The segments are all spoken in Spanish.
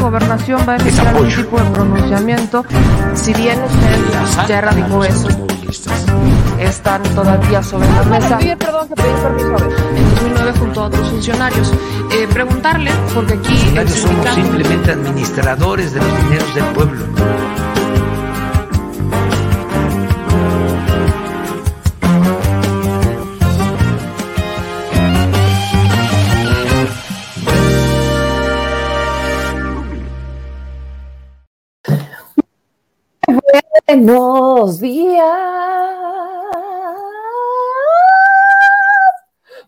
de Gobernación va a emitir algún tipo de pronunciamiento, si bien usted ya erradicó eso, están todavía sobre la mesa. perdón, que pedí permiso En 2009 junto a otros funcionarios. Eh, preguntarle, porque aquí... somos simplemente administradores de los dineros del pueblo. Buenos días.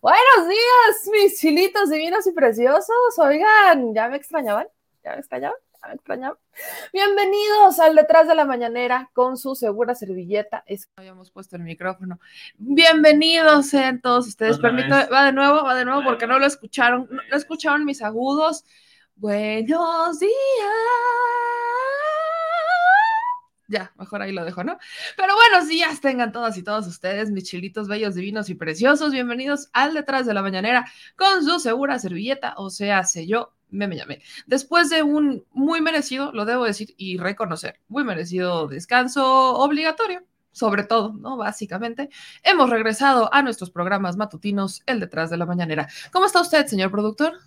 Buenos días, mis chilitos divinos y preciosos. Oigan, ¿ya me extrañaban? ¿Ya me extrañaban? ¿Ya me extrañaban? Bienvenidos al Detrás de la Mañanera con su segura servilleta. Es habíamos puesto el micrófono. Bienvenidos sean todos ustedes. Permítame, va de nuevo, va de nuevo porque no lo escucharon. No escucharon mis agudos. Buenos días ya, mejor ahí lo dejo, ¿no? Pero buenos días tengan todas y todos ustedes, mis chilitos bellos, divinos y preciosos. Bienvenidos al Detrás de la Mañanera con su segura servilleta, o sea, sé yo, me, me llamé. Después de un muy merecido, lo debo decir y reconocer, muy merecido descanso obligatorio, sobre todo, ¿no? Básicamente, hemos regresado a nuestros programas matutinos, el Detrás de la Mañanera. ¿Cómo está usted, señor productor?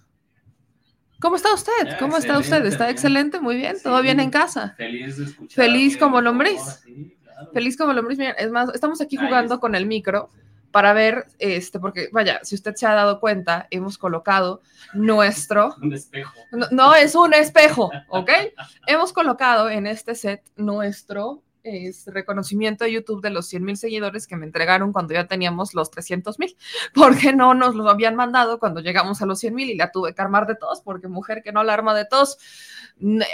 ¿Cómo está usted? Ah, ¿Cómo está usted? ¿Está excelente? Muy bien. ¿Todo bien en casa? Feliz de escuchar. Feliz como lombriz. Feliz como lombriz. es más, estamos aquí jugando con el micro para ver, este, porque vaya, si usted se ha dado cuenta, hemos colocado nuestro... Un espejo. No, es un espejo, ¿ok? hemos colocado en este set nuestro es reconocimiento de YouTube de los 100 mil seguidores que me entregaron cuando ya teníamos los 300 mil, porque no nos lo habían mandado cuando llegamos a los 100 mil y la tuve que armar de todos, porque mujer que no la arma de todos,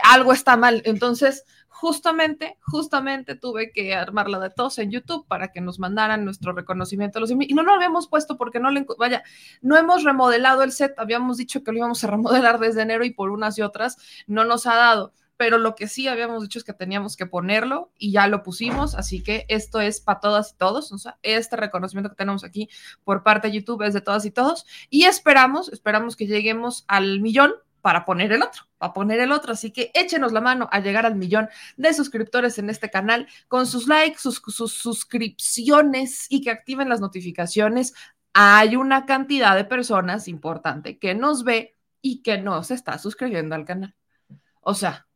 algo está mal. Entonces, justamente, justamente tuve que armarla de todos en YouTube para que nos mandaran nuestro reconocimiento a los 100 mil. Y no lo habíamos puesto porque no le, vaya, no hemos remodelado el set, habíamos dicho que lo íbamos a remodelar desde enero y por unas y otras no nos ha dado pero lo que sí habíamos dicho es que teníamos que ponerlo y ya lo pusimos, así que esto es para todas y todos, o sea, este reconocimiento que tenemos aquí por parte de YouTube es de todas y todos y esperamos, esperamos que lleguemos al millón para poner el otro, para poner el otro. Así que échenos la mano a llegar al millón de suscriptores en este canal con sus likes, sus, sus suscripciones y que activen las notificaciones. Hay una cantidad de personas importante que nos ve y que no se está suscribiendo al canal. O sea,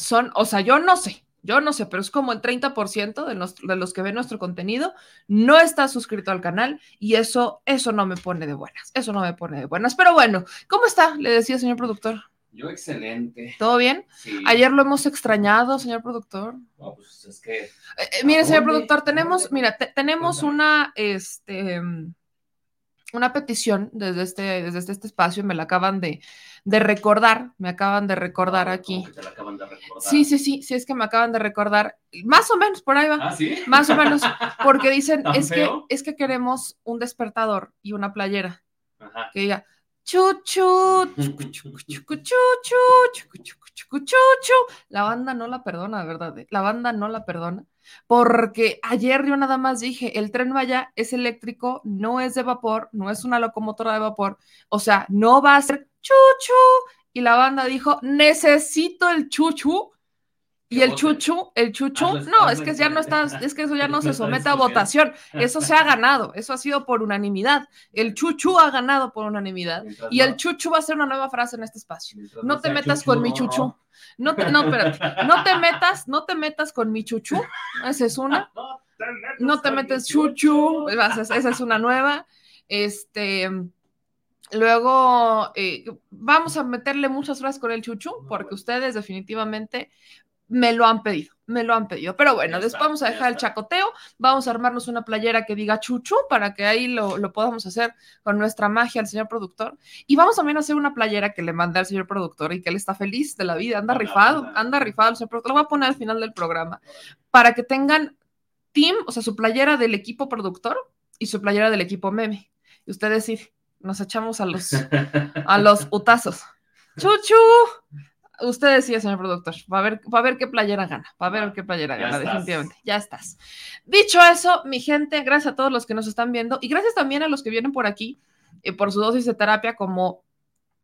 son, o sea, yo no sé, yo no sé, pero es como el 30% de los, de los que ven nuestro contenido no está suscrito al canal y eso, eso no me pone de buenas, eso no me pone de buenas. Pero bueno, ¿cómo está? Le decía, señor productor. Yo excelente. ¿Todo bien? Sí. Ayer lo hemos extrañado, señor productor. No, pues es que... Eh, eh, mire, señor productor, tenemos, mira, tenemos una, este, una petición desde este, desde este, este espacio, me la acaban de, de recordar, me acaban de recordar aquí. te la acaban de recordar? Sí, sí, sí, sí, es que me acaban de recordar, más o menos por ahí va. ¿Ah, sí? Más o menos, porque dicen, ¿Tan es que, es que queremos un despertador y una playera Ajá. que diga chuchu, chuchu, chucu, chuchu. La banda no la perdona, ¿verdad? La banda no la perdona. Porque ayer yo nada más dije, el tren Maya es eléctrico, no es de vapor, no es una locomotora de vapor, o sea, no va a ser chuchu. Y la banda dijo, necesito el chuchu. Y el voten. chuchu, el chuchu, Hazlo- no, hazlo es que ya no está, es que eso ya no No se somete a votación, eso se ha ganado, eso ha sido por unanimidad. El chuchu ha ganado por unanimidad. Mientras Y el no- chuchu va a ser una nueva frase en este espacio. mientras No te metas chuchu, con mi chuchu. No te, no, espérate. No te metas, no te metas con mi chuchu. Esa es una. No te No metes chuchu. Esa es una nueva. Este. Luego, eh, vamos a meterle muchas frases con el chuchu, porque ustedes definitivamente me lo han pedido, me lo han pedido. Pero bueno, después vamos a dejar el chacoteo, vamos a armarnos una playera que diga chuchu para que ahí lo, lo podamos hacer con nuestra magia al señor productor. Y vamos también a hacer una playera que le mandé al señor productor y que él está feliz de la vida, anda rifado, anda. anda rifado el señor productor. Lo voy a poner al final del programa para que tengan team, o sea, su playera del equipo productor y su playera del equipo meme. Y ustedes sí, nos echamos a los, a los utazos. ¡Chuchu! Usted decía, señor productor, va a ver, va a ver qué playera gana, va a ver qué playera Ya gana, estás. definitivamente. Ya estás. Dicho eso, mi gente, gracias a todos los que nos están viendo y gracias también a los que vienen por aquí eh, por su dosis de terapia, como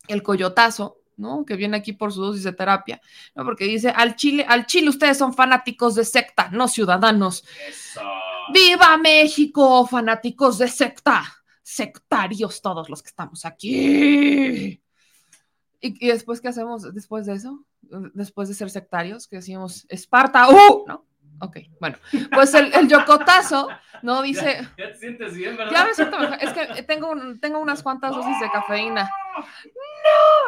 el coyotazo, ¿no? Que viene aquí por su dosis de terapia, ¿no? Porque dice, al Chile, al Chile ustedes son fanáticos de secta, no ciudadanos. Eso. ¡Viva México, fanáticos de secta! Sectarios todos los que estamos aquí. ¿Y, y después qué hacemos después de eso? Después de ser sectarios, que decimos, Esparta, ¡uh! ¿No? Ok, bueno, pues el, el yocotazo, ¿no? Dice... Ya, ya te sientes bien, ¿verdad? Ya me siento mejor. Es que tengo, tengo unas cuantas dosis de cafeína.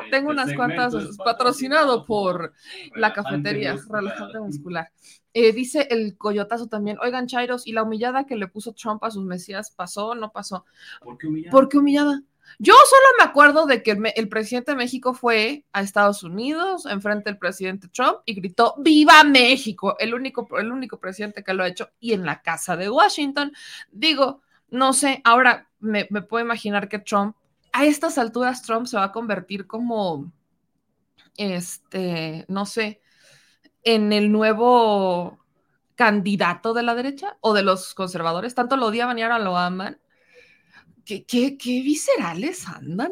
Este Tengo unas cuantas es patrocinado por la cafetería, muscular. relajante muscular. Eh, dice el coyotazo también, oigan, Chairos, ¿y la humillada que le puso Trump a sus mesías pasó o no pasó? ¿Por qué humillar? ¿Por qué humillada? Yo solo me acuerdo de que el, presidente de México fue a Estados Unidos enfrente del presidente Trump y gritó ¡Viva México! El único, el único presidente que lo ha hecho y en la casa de Washington. Digo, no sé, ahora me, me puedo imaginar que Trump, a estas alturas Trump se va a convertir como, este, no sé, en el nuevo candidato de la derecha o de los conservadores. Tanto lo odiaban y ahora lo aman. ¿Qué, qué, qué viscerales andan?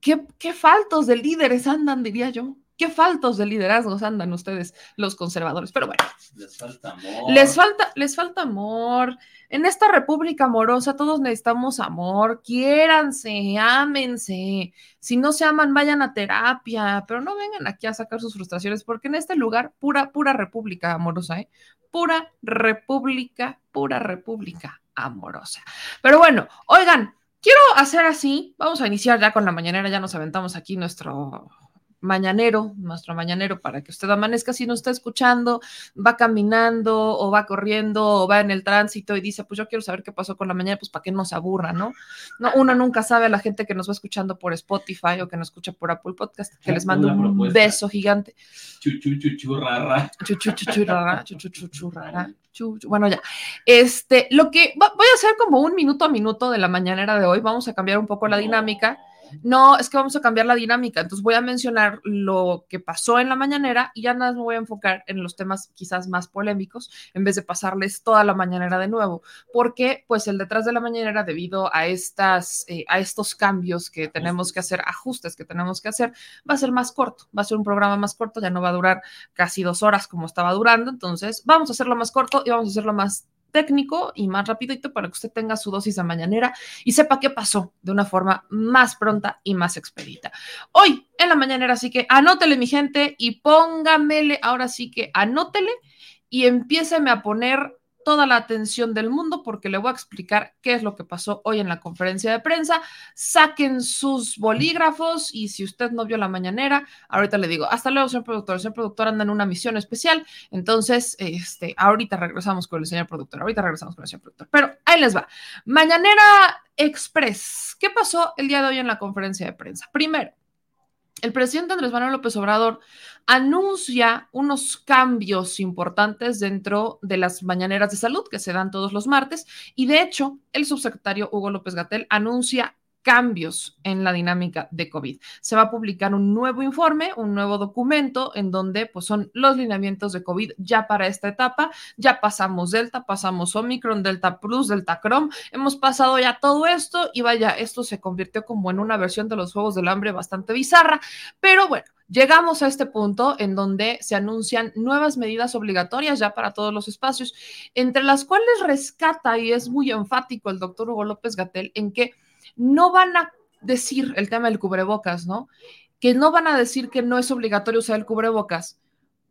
¿Qué, ¿Qué faltos de líderes andan, diría yo? ¿Qué faltos de liderazgos andan ustedes, los conservadores? Pero bueno, Les falta amor. les falta, les falta amor. En esta república amorosa todos necesitamos amor. Quiéranse, ámense. Si no se aman, vayan a terapia, pero no vengan aquí a sacar sus frustraciones, porque en este lugar, pura, pura república amorosa, ¿eh? Pura república, pura república amorosa. Pero bueno, oigan, quiero hacer así. Vamos a iniciar ya con la mañanera, ya nos aventamos aquí nuestro mañanero, nuestro mañanero, para que usted amanezca si nos está escuchando, va caminando o va corriendo o va en el tránsito y dice, pues yo quiero saber qué pasó con la mañana, pues para que no se aburra, ¿no? No, uno nunca sabe a la gente que nos va escuchando por Spotify o que nos escucha por Apple Podcast, que les mando un propuesta. beso gigante. Chuchu, chuchu, rara. Rara, rara, chu, chu. Bueno, ya. Este, lo que va- voy a hacer como un minuto a minuto de la mañanera de hoy. Vamos a cambiar un poco la dinámica. No, es que vamos a cambiar la dinámica. Entonces voy a mencionar lo que pasó en la mañanera y ya nada más me voy a enfocar en los temas quizás más polémicos en vez de pasarles toda la mañanera de nuevo. Porque, pues, el detrás de la mañanera, debido a estas, eh, a estos cambios que tenemos que hacer, ajustes que tenemos que hacer, va a ser más corto. Va a ser un programa más corto, ya no va a durar casi dos horas como estaba durando. Entonces, vamos a hacerlo más corto y vamos a hacerlo más técnico y más rapidito para que usted tenga su dosis de mañanera y sepa qué pasó de una forma más pronta y más expedita. Hoy en la mañanera, así que anótele mi gente y póngamele, ahora sí que anótele y empiéceme a poner toda la atención del mundo porque le voy a explicar qué es lo que pasó hoy en la conferencia de prensa. Saquen sus bolígrafos y si usted no vio la mañanera, ahorita le digo, hasta luego, señor productor. El señor productor anda en una misión especial, entonces, este, ahorita regresamos con el señor productor, ahorita regresamos con el señor productor. Pero ahí les va. Mañanera Express. ¿Qué pasó el día de hoy en la conferencia de prensa? Primero, el presidente Andrés Manuel López Obrador anuncia unos cambios importantes dentro de las mañaneras de salud que se dan todos los martes y de hecho el subsecretario Hugo López Gatel anuncia cambios en la dinámica de COVID. Se va a publicar un nuevo informe, un nuevo documento en donde pues, son los lineamientos de COVID ya para esta etapa. Ya pasamos Delta, pasamos Omicron, Delta Plus, Delta Chrome. Hemos pasado ya todo esto y vaya, esto se convirtió como en una versión de los Juegos del Hambre bastante bizarra. Pero bueno, llegamos a este punto en donde se anuncian nuevas medidas obligatorias ya para todos los espacios, entre las cuales rescata y es muy enfático el doctor Hugo López Gatel en que no van a decir el tema del cubrebocas, ¿no? Que no van a decir que no es obligatorio usar el cubrebocas,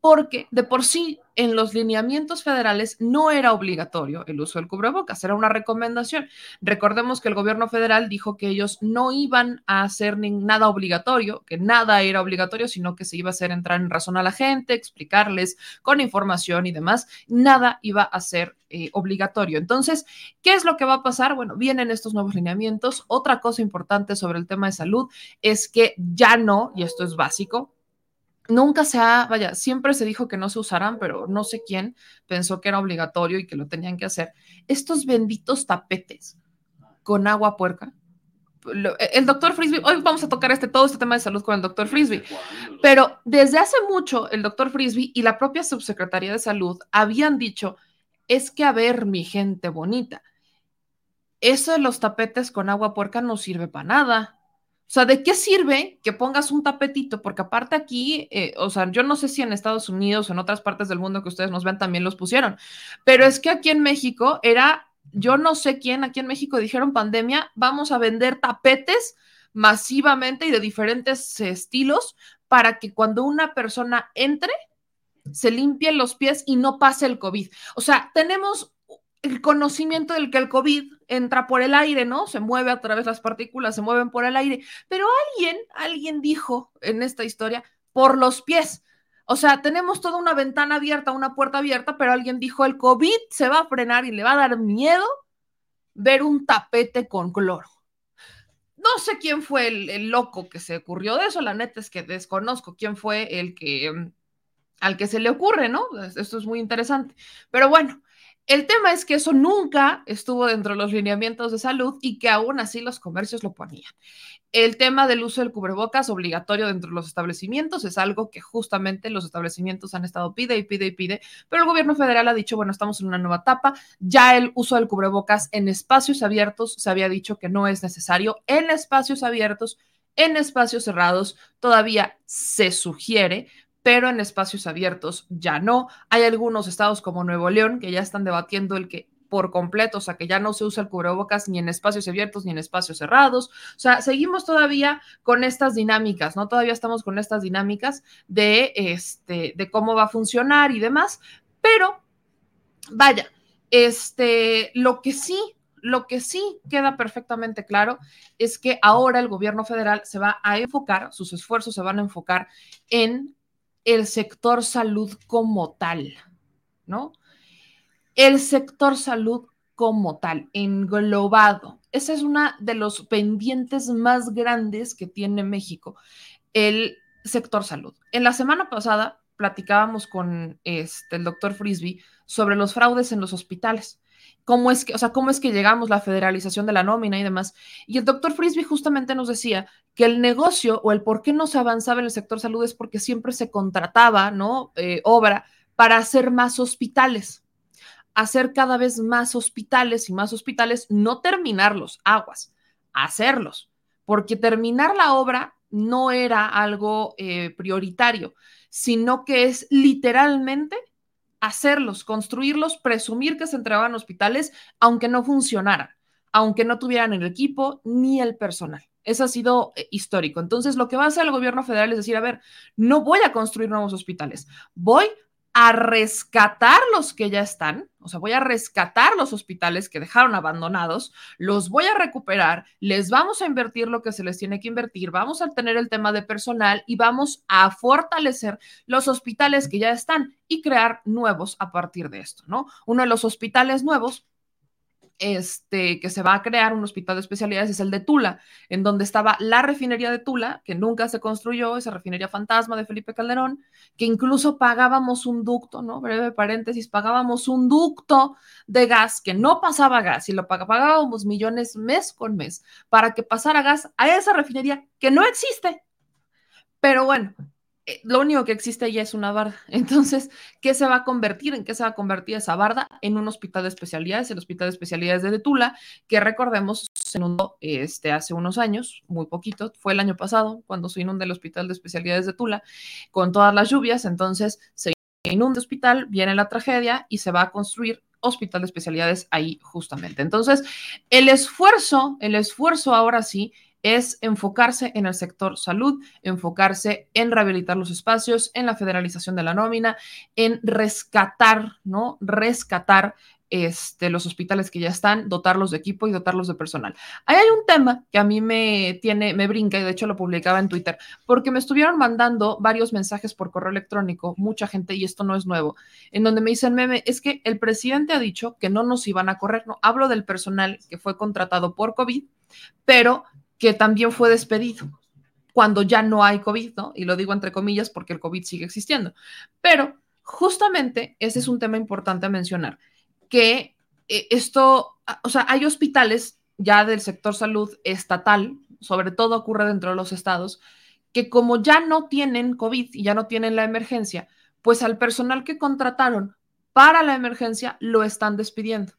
porque de por sí en los lineamientos federales no era obligatorio el uso del cubrebocas, era una recomendación. Recordemos que el gobierno federal dijo que ellos no iban a hacer nada obligatorio, que nada era obligatorio, sino que se iba a hacer entrar en razón a la gente, explicarles con información y demás, nada iba a ser eh, obligatorio. Entonces, ¿qué es lo que va a pasar? Bueno, vienen estos nuevos lineamientos. Otra cosa importante sobre el tema de salud es que ya no, y esto es básico, nunca se ha, vaya, siempre se dijo que no se usarán, pero no sé quién pensó que era obligatorio y que lo tenían que hacer. Estos benditos tapetes con agua puerca. Lo- El doctor Frisbee, hoy vamos a tocar este, todo este tema de salud con el doctor Frisbee, pero desde hace mucho el doctor Frisbee y la propia subsecretaría de salud habían dicho, es que a ver, mi gente bonita, eso de los tapetes con agua puerca no sirve para nada. O sea, ¿de qué sirve que pongas un tapetito? Porque aparte aquí, eh, o sea, yo no sé si en Estados Unidos o en otras partes del mundo que ustedes nos ven también los pusieron, pero es que aquí en México era, yo no sé quién, aquí en México dijeron pandemia, vamos a vender tapetes masivamente y de diferentes estilos para que cuando una persona entre, se limpie los pies y no pase el COVID. O sea, tenemos el conocimiento del que el COVID entra por el aire, ¿no? Se mueve a través de las partículas, se mueven por el aire. Pero alguien, alguien dijo en esta historia, por los pies. O sea, tenemos toda una ventana abierta, una puerta abierta, pero alguien dijo, el COVID se va a frenar y le va a dar miedo ver un tapete con cloro. No sé quién fue el, el loco que se ocurrió de eso, la neta es que desconozco quién fue el que al que se le ocurre, ¿no? Esto es muy interesante. Pero bueno, el tema es que eso nunca estuvo dentro de los lineamientos de salud y que aún así los comercios lo ponían. El tema del uso del cubrebocas obligatorio dentro de los establecimientos es algo que justamente los establecimientos han estado pide y pide y pide, pero el gobierno federal ha dicho, bueno, estamos en una nueva etapa, ya el uso del cubrebocas en espacios abiertos se había dicho que no es necesario, en espacios abiertos, en espacios cerrados todavía se sugiere, pero en espacios abiertos ya no. Hay algunos estados como Nuevo León que ya están debatiendo el que por completo, o sea, que ya no se usa el cubrebocas ni en espacios abiertos ni en espacios cerrados. O sea, seguimos todavía con estas dinámicas, ¿no? Todavía estamos con estas dinámicas de, este, de cómo va a funcionar y demás, pero vaya, este, lo que sí lo que sí queda perfectamente claro es que ahora el gobierno federal se va a enfocar, sus esfuerzos se van a enfocar en el sector salud como tal, ¿no? El sector salud como tal, englobado. Esa es una de los pendientes más grandes que tiene México, el sector salud. En la semana pasada platicábamos con este, el doctor Frisby sobre los fraudes en los hospitales cómo es que, o sea, cómo es que llegamos la federalización de la nómina y demás. Y el doctor Frisby justamente nos decía que el negocio o el por qué no se avanzaba en el sector salud es porque siempre se contrataba, ¿no? Eh, obra para hacer más hospitales, hacer cada vez más hospitales y más hospitales, no terminarlos, aguas, hacerlos, porque terminar la obra no era algo eh, prioritario, sino que es literalmente hacerlos, construirlos, presumir que se entregaban hospitales, aunque no funcionaran, aunque no tuvieran el equipo ni el personal. Eso ha sido eh, histórico. Entonces, lo que va a hacer el gobierno federal es decir, a ver, no voy a construir nuevos hospitales, voy a rescatar los que ya están, o sea, voy a rescatar los hospitales que dejaron abandonados, los voy a recuperar, les vamos a invertir lo que se les tiene que invertir, vamos a tener el tema de personal y vamos a fortalecer los hospitales que ya están y crear nuevos a partir de esto, ¿no? Uno de los hospitales nuevos este, que se va a crear un hospital de especialidades es el de Tula, en donde estaba la refinería de Tula, que nunca se construyó, esa refinería fantasma de Felipe Calderón, que incluso pagábamos un ducto, ¿no? Breve paréntesis, pagábamos un ducto de gas que no pasaba gas y lo pagábamos millones mes con mes para que pasara gas a esa refinería que no existe. Pero bueno, lo único que existe ya es una barda. Entonces, ¿qué se va a convertir? ¿En qué se va a convertir esa barda? En un hospital de especialidades, el Hospital de Especialidades de Tula, que recordemos se inundó este, hace unos años, muy poquito, fue el año pasado cuando se inundó el Hospital de Especialidades de Tula con todas las lluvias. Entonces, se inunda el hospital, viene la tragedia y se va a construir hospital de especialidades ahí justamente. Entonces, el esfuerzo, el esfuerzo ahora sí es enfocarse en el sector salud, enfocarse en rehabilitar los espacios, en la federalización de la nómina, en rescatar, ¿no? Rescatar este, los hospitales que ya están, dotarlos de equipo y dotarlos de personal. Ahí hay un tema que a mí me tiene, me brinca y de hecho lo publicaba en Twitter, porque me estuvieron mandando varios mensajes por correo electrónico, mucha gente, y esto no es nuevo, en donde me dicen, meme, es que el presidente ha dicho que no nos iban a correr, no, hablo del personal que fue contratado por COVID, pero que también fue despedido cuando ya no hay COVID, ¿no? Y lo digo entre comillas porque el COVID sigue existiendo. Pero justamente ese es un tema importante a mencionar, que eh, esto, o sea, hay hospitales ya del sector salud estatal, sobre todo ocurre dentro de los estados, que como ya no tienen COVID y ya no tienen la emergencia, pues al personal que contrataron para la emergencia lo están despidiendo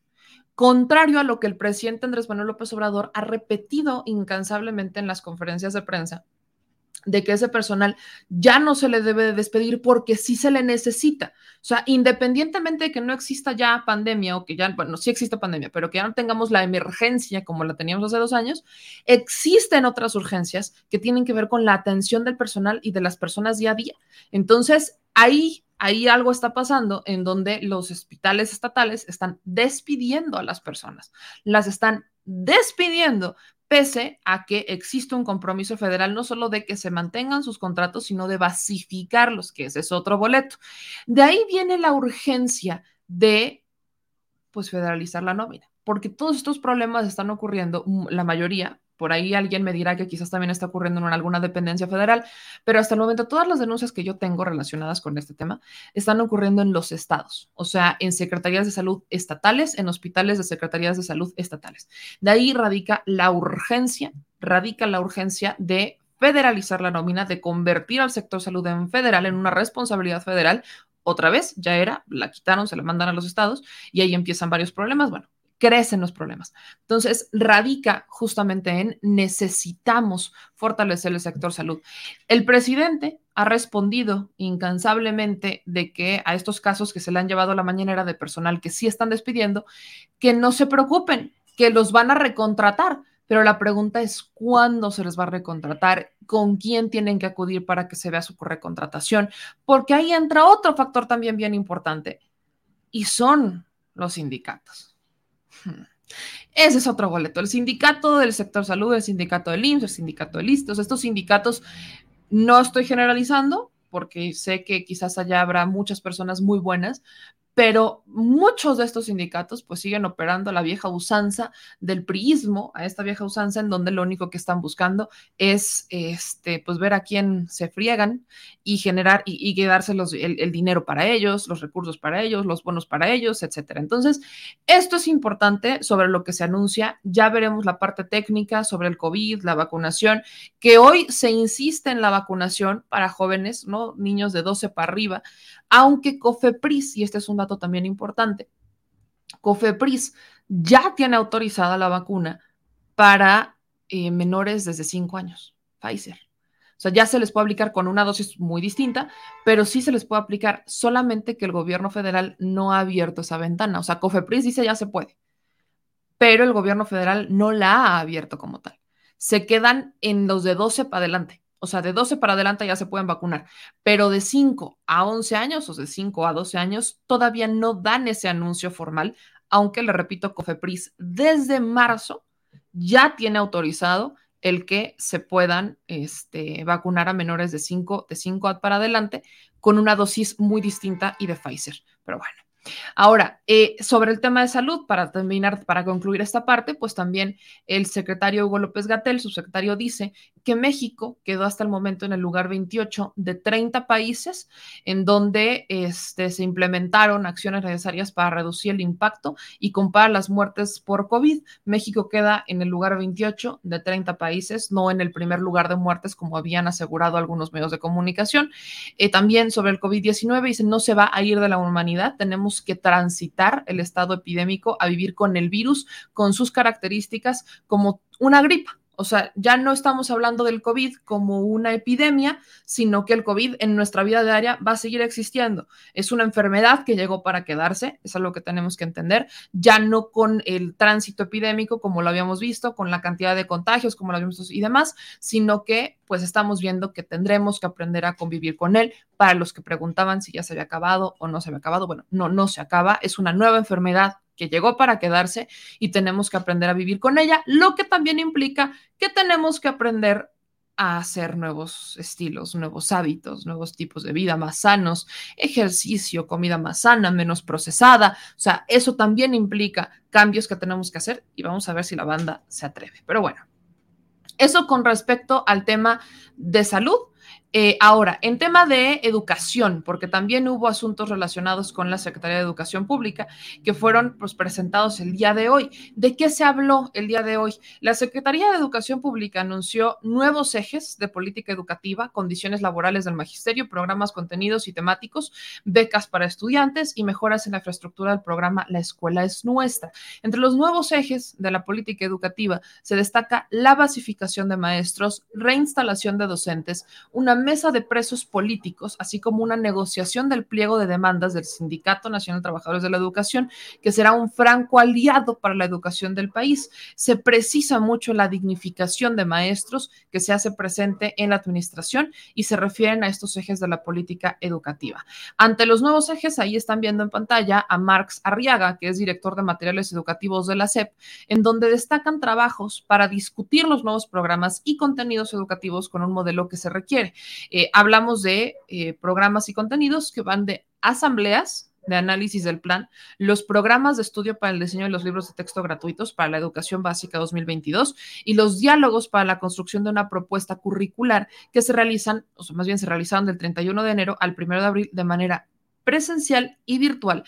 contrario a lo que el presidente Andrés Manuel López Obrador ha repetido incansablemente en las conferencias de prensa de que ese personal ya no se le debe de despedir porque sí se le necesita. O sea, independientemente de que no exista ya pandemia o que ya, bueno, sí existe pandemia, pero que ya no tengamos la emergencia como la teníamos hace dos años, existen otras urgencias que tienen que ver con la atención del personal y de las personas día a día. Entonces, ahí ahí algo está pasando en donde los hospitales estatales están despidiendo a las personas, las están despidiendo pese a que existe un compromiso federal no solo de que se mantengan sus contratos, sino de basificarlos, que ese es otro boleto. De ahí viene la urgencia de pues federalizar la nómina, porque todos estos problemas están ocurriendo, mm, la mayoría, por ahí alguien me dirá que quizás también está ocurriendo en alguna dependencia federal, pero hasta el momento todas las denuncias que yo tengo relacionadas con este tema están ocurriendo en los estados, o sea, en secretarías de salud estatales, en hospitales de secretarías de salud estatales. De ahí radica la urgencia, radica la urgencia de federalizar la nómina, de convertir al sector salud en federal, en una responsabilidad federal. Otra vez, ya era, la quitaron, se la mandan a los estados y ahí empiezan varios problemas. Bueno, crecen los problemas. Entonces, radica justamente en necesitamos fortalecer el sector salud. El presidente ha respondido incansablemente de que a estos casos que se le han llevado a la mañanera de personal que sí están despidiendo, que no se preocupen, que los van a recontratar. Pero la pregunta es cuándo se les va a recontratar, con quién tienen que acudir para que se vea su recontratación, porque ahí entra otro factor también bien importante y son los sindicatos. Ese es otro boleto. El sindicato del sector salud, el sindicato del IMSS, el sindicato de listos, estos sindicatos no estoy generalizando porque sé que quizás allá habrá muchas personas muy buenas, pero muchos de estos sindicatos pues siguen operando a la vieja usanza del priismo, a esta vieja usanza en donde lo único que están buscando es este pues ver a quién se friegan y generar y, y quedarse el, el, dinero para ellos, los recursos para ellos, los bonos para ellos, etcétera. Entonces, esto es importante sobre lo que se anuncia. Ya veremos la parte técnica sobre el COVID, la vacunación, que hoy se insiste en la vacunación para jóvenes, ¿no? Niños de 12 para arriba aunque COFEPRIS, y este es un dato también importante, COFEPRIS ya tiene autorizada la vacuna para eh, menores desde 5 años, Pfizer. O sea, ya se les puede aplicar con una dosis muy distinta, pero sí se les puede aplicar solamente que el gobierno federal no ha abierto esa ventana. O sea, COFEPRIS dice ya se puede, pero el gobierno federal no la ha abierto como tal. Se quedan en los de 12 para adelante. O sea, de 12 para adelante ya se pueden vacunar, pero de 5 a 11 años o de 5 a 12 años todavía no dan ese anuncio formal, aunque le repito, COFEPRIS desde marzo ya tiene autorizado el que se puedan este, vacunar a menores de 5 de 5 para adelante con una dosis muy distinta y de Pfizer. Pero bueno, Ahora, eh, sobre el tema de salud, para terminar, para concluir esta parte, pues también el secretario Hugo López Gatel, su secretario, dice que México quedó hasta el momento en el lugar 28 de 30 países en donde este, se implementaron acciones necesarias para reducir el impacto y compara las muertes por COVID. México queda en el lugar 28 de 30 países, no en el primer lugar de muertes como habían asegurado algunos medios de comunicación. Eh, también sobre el COVID-19, dice, no se va a ir de la humanidad, tenemos que transitar el estado epidémico a vivir con el virus, con sus características como una gripa. O sea, ya no estamos hablando del COVID como una epidemia, sino que el COVID en nuestra vida diaria va a seguir existiendo. Es una enfermedad que llegó para quedarse, es algo que tenemos que entender, ya no con el tránsito epidémico como lo habíamos visto, con la cantidad de contagios como lo habíamos visto y demás, sino que pues estamos viendo que tendremos que aprender a convivir con él. Para los que preguntaban si ya se había acabado o no se había acabado, bueno, no, no se acaba, es una nueva enfermedad que llegó para quedarse y tenemos que aprender a vivir con ella, lo que también implica que tenemos que aprender a hacer nuevos estilos, nuevos hábitos, nuevos tipos de vida más sanos, ejercicio, comida más sana, menos procesada. O sea, eso también implica cambios que tenemos que hacer y vamos a ver si la banda se atreve. Pero bueno, eso con respecto al tema de salud. Eh, ahora, en tema de educación, porque también hubo asuntos relacionados con la Secretaría de Educación Pública que fueron pues, presentados el día de hoy. ¿De qué se habló el día de hoy? La Secretaría de Educación Pública anunció nuevos ejes de política educativa, condiciones laborales del magisterio, programas, contenidos y temáticos, becas para estudiantes y mejoras en la infraestructura del programa La Escuela es Nuestra. Entre los nuevos ejes de la política educativa se destaca la basificación de maestros, reinstalación de docentes, una mesa de presos políticos, así como una negociación del pliego de demandas del Sindicato Nacional de Trabajadores de la Educación, que será un franco aliado para la educación del país. Se precisa mucho la dignificación de maestros que se hace presente en la administración y se refieren a estos ejes de la política educativa. Ante los nuevos ejes, ahí están viendo en pantalla a Marx Arriaga, que es director de materiales educativos de la SEP, en donde destacan trabajos para discutir los nuevos programas y contenidos educativos con un modelo que se requiere. Eh, hablamos de eh, programas y contenidos que van de asambleas de análisis del plan, los programas de estudio para el diseño de los libros de texto gratuitos para la educación básica 2022 y los diálogos para la construcción de una propuesta curricular que se realizan, o sea, más bien se realizaron del 31 de enero al 1 de abril de manera presencial y virtual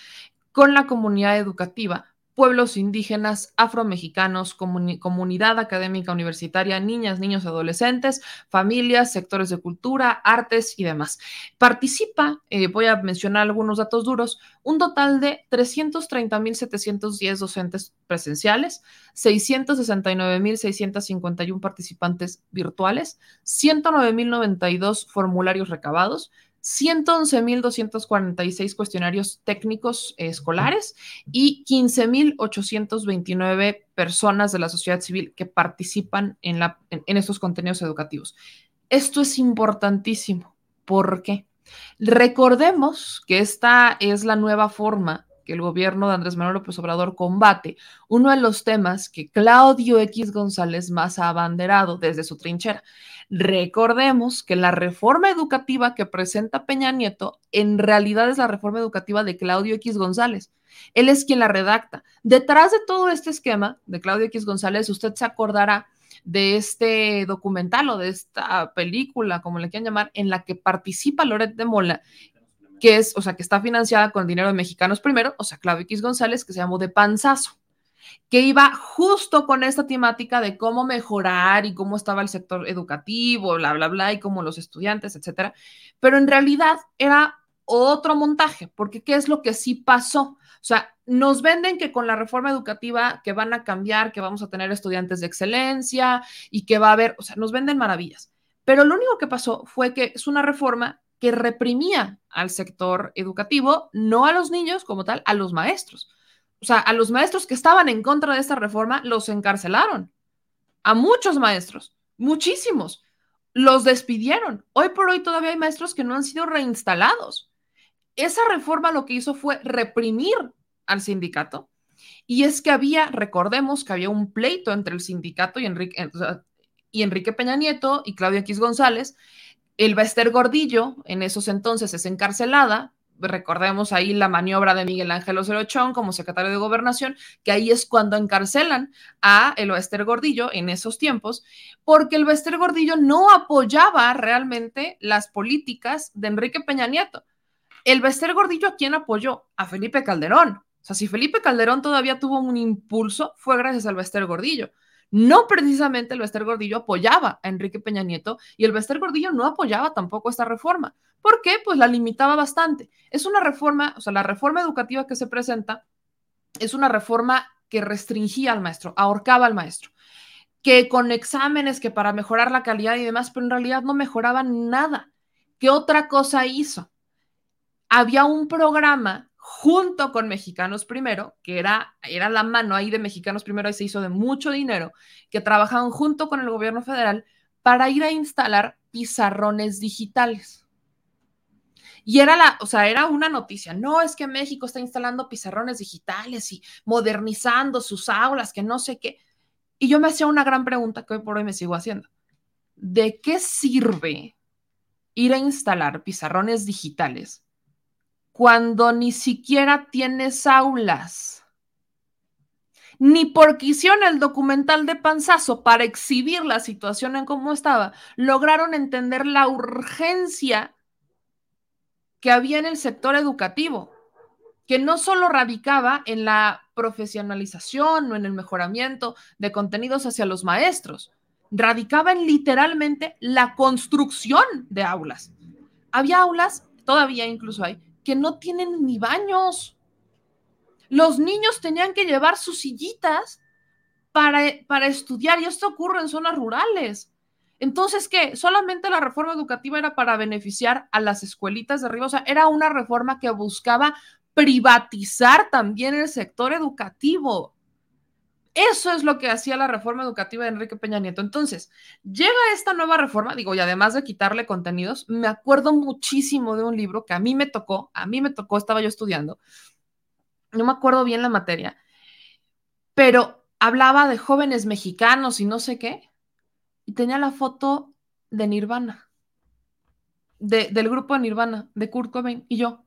con la comunidad educativa pueblos indígenas, afromexicanos, comunidad académica universitaria, niñas, niños, adolescentes, familias, sectores de cultura, artes y demás. Participa, eh, voy a mencionar algunos datos duros, un total de 330.710 docentes presenciales, 669.651 participantes virtuales, 109.029 formularios recabados, 111.246 cuestionarios técnicos escolares y 15.829 personas de la sociedad civil que participan en, la, en, estos contenidos educativos. Esto es importantísimo. ¿Por qué? Recordemos que esta es la nueva forma que el gobierno de Andrés Manuel López Obrador combate, uno de los temas que Claudio X González más ha abanderado desde su trinchera. Recordemos que la reforma educativa que presenta Peña Nieto en realidad es la reforma educativa de Claudio X González. Él es quien la redacta. Detrás de todo este esquema de Claudio X González, usted se acordará de este documental o de esta película, como le quieran llamar, en la que participa Loret de Mola que es, o sea, que está financiada con dinero de mexicanos primero, o sea, Claudio X González, que se llamó De Panzazo, que iba justo con esta temática de cómo mejorar y cómo estaba el sector educativo, bla, bla, bla, y cómo los estudiantes, etcétera. Pero en realidad era otro montaje, porque ¿qué es lo que sí pasó? O sea, nos venden que con la reforma educativa que van a cambiar, que vamos a tener estudiantes de excelencia y que va a haber, o sea, nos venden maravillas. Pero lo único que pasó fue que es una reforma que reprimía al sector educativo, no a los niños como tal, a los maestros. O sea, a los maestros que estaban en contra de esta reforma los encarcelaron. A muchos maestros, muchísimos. Los despidieron. Hoy por hoy todavía hay maestros que no han sido reinstalados. Esa reforma lo que hizo fue reprimir al sindicato. Y es que había, recordemos que había un pleito entre el sindicato y Enrique, Enrique Peña Nieto y Claudia X González, el Bester Gordillo, en esos entonces, es encarcelada. Recordemos ahí la maniobra de Miguel Ángel Ocerochón como secretario de Gobernación, que ahí es cuando encarcelan a el Bester Gordillo en esos tiempos, porque el Bester Gordillo no apoyaba realmente las políticas de Enrique Peña Nieto. El Bester Gordillo, ¿a quién apoyó? A Felipe Calderón. O sea, si Felipe Calderón todavía tuvo un impulso, fue gracias al Bester Gordillo. No precisamente el Bester Gordillo apoyaba a Enrique Peña Nieto y el Bester Gordillo no apoyaba tampoco esta reforma. ¿Por qué? Pues la limitaba bastante. Es una reforma, o sea, la reforma educativa que se presenta es una reforma que restringía al maestro, ahorcaba al maestro, que con exámenes, que para mejorar la calidad y demás, pero en realidad no mejoraban nada. ¿Qué otra cosa hizo? Había un programa junto con Mexicanos Primero, que era, era la mano ahí de Mexicanos Primero y se hizo de mucho dinero, que trabajaban junto con el gobierno federal para ir a instalar pizarrones digitales. Y era la, o sea, era una noticia. No es que México está instalando pizarrones digitales y modernizando sus aulas, que no sé qué. Y yo me hacía una gran pregunta que hoy por hoy me sigo haciendo. ¿De qué sirve ir a instalar pizarrones digitales cuando ni siquiera tienes aulas, ni porque hicieron el documental de Panzazo para exhibir la situación en cómo estaba, lograron entender la urgencia que había en el sector educativo, que no solo radicaba en la profesionalización o en el mejoramiento de contenidos hacia los maestros, radicaba en literalmente la construcción de aulas. Había aulas, todavía incluso hay, que no tienen ni baños. Los niños tenían que llevar sus sillitas para, para estudiar y esto ocurre en zonas rurales. Entonces, ¿qué? Solamente la reforma educativa era para beneficiar a las escuelitas de arriba. O sea, era una reforma que buscaba privatizar también el sector educativo. Eso es lo que hacía la reforma educativa de Enrique Peña Nieto. Entonces, llega esta nueva reforma, digo, y además de quitarle contenidos, me acuerdo muchísimo de un libro que a mí me tocó, a mí me tocó, estaba yo estudiando, no me acuerdo bien la materia, pero hablaba de jóvenes mexicanos y no sé qué, y tenía la foto de Nirvana, de, del grupo de Nirvana, de Kurt Cobain y yo.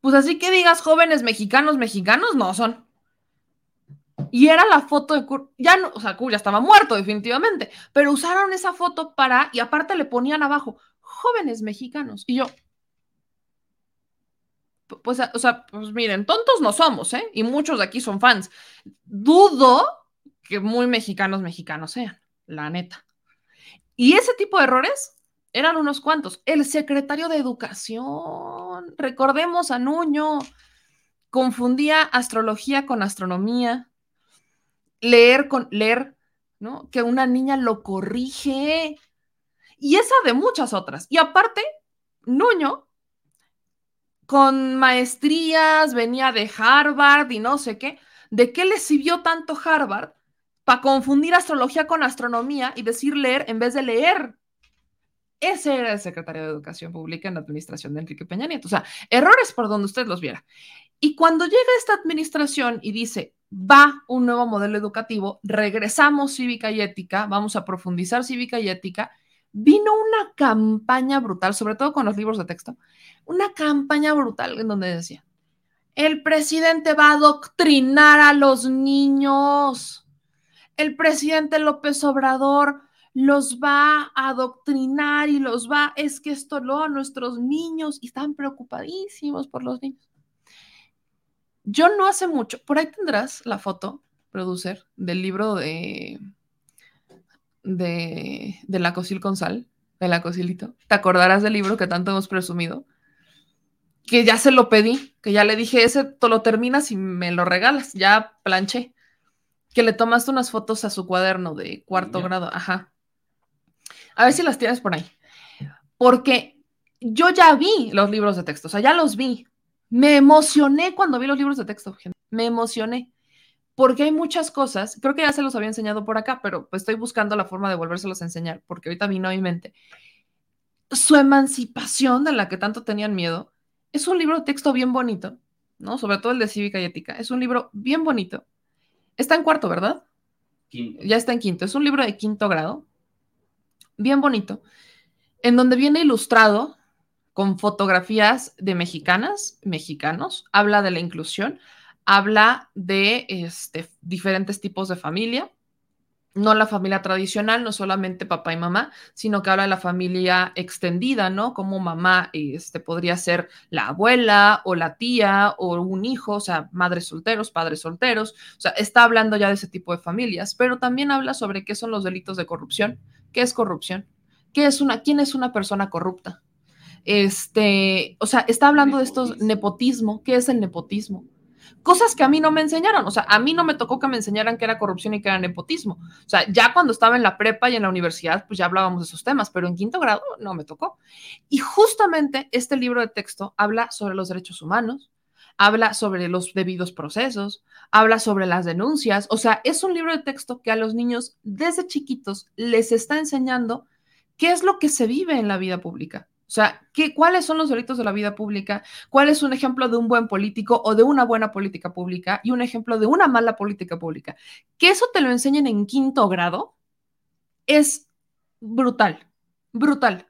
Pues así que digas jóvenes mexicanos, mexicanos, no son. Y era la foto de Kurt, ya no, o sea, Kurt ya estaba muerto definitivamente, pero usaron esa foto para, y aparte le ponían abajo, jóvenes mexicanos. Y yo, pues, o sea, pues miren, tontos no somos, ¿eh? Y muchos de aquí son fans. Dudo que muy mexicanos mexicanos sean, la neta. Y ese tipo de errores eran unos cuantos. El secretario de Educación, recordemos a Nuño, confundía astrología con astronomía, leer con leer, ¿no? Que una niña lo corrige. Y esa de muchas otras. Y aparte, Nuño con maestrías, venía de Harvard y no sé qué. ¿De qué le sirvió tanto Harvard para confundir astrología con astronomía y decir leer en vez de leer? Ese era el secretario de Educación Pública en la administración de Enrique Peña Nieto. O sea, errores por donde usted los viera. Y cuando llega esta administración y dice, va un nuevo modelo educativo, regresamos cívica y ética, vamos a profundizar cívica y ética, vino una campaña brutal, sobre todo con los libros de texto, una campaña brutal en donde decía, el presidente va a adoctrinar a los niños, el presidente López Obrador los va a adoctrinar y los va, es que esto lo a nuestros niños y están preocupadísimos por los niños. Yo no hace mucho, por ahí tendrás la foto, producer, del libro de, de, de la Cosil con sal, de la Cosilito. ¿Te acordarás del libro que tanto hemos presumido? Que ya se lo pedí, que ya le dije, ese tú lo terminas y me lo regalas, ya planché. Que le tomaste unas fotos a su cuaderno de cuarto grado, ajá. A ver si las tienes por ahí. Porque yo ya vi los libros de texto, o sea, ya los vi. Me emocioné cuando vi los libros de texto, gente. Me emocioné. Porque hay muchas cosas, creo que ya se los había enseñado por acá, pero pues estoy buscando la forma de volvérselos a enseñar, porque ahorita vino a mi mente. Su emancipación de la que tanto tenían miedo es un libro de texto bien bonito, ¿no? Sobre todo el de Cívica y Ética. Es un libro bien bonito. Está en cuarto, ¿verdad? Quinto. Ya está en quinto. Es un libro de quinto grado, bien bonito, en donde viene ilustrado con fotografías de mexicanas, mexicanos, habla de la inclusión, habla de este, diferentes tipos de familia, no la familia tradicional, no solamente papá y mamá, sino que habla de la familia extendida, ¿no? Como mamá este, podría ser la abuela o la tía o un hijo, o sea, madres solteros, padres solteros, o sea, está hablando ya de ese tipo de familias, pero también habla sobre qué son los delitos de corrupción, qué es corrupción, qué es una, quién es una persona corrupta. Este, o sea, está hablando de estos nepotismo, ¿qué es el nepotismo? cosas que a mí no me enseñaron. O sea, a mí no me tocó que me enseñaran que era corrupción y que era nepotismo. O sea, ya cuando estaba en la prepa y en la universidad, pues ya hablábamos de esos temas, pero en quinto grado no me tocó. Y justamente este libro de texto habla sobre los derechos humanos, habla sobre los debidos procesos, habla sobre las denuncias. O sea, es un libro de texto que a los niños desde chiquitos les está enseñando qué es lo que se vive en la vida pública. O sea, ¿qué, ¿cuáles son los delitos de la vida pública? ¿Cuál es un ejemplo de un buen político o de una buena política pública y un ejemplo de una mala política pública? Que eso te lo enseñen en quinto grado es brutal, brutal.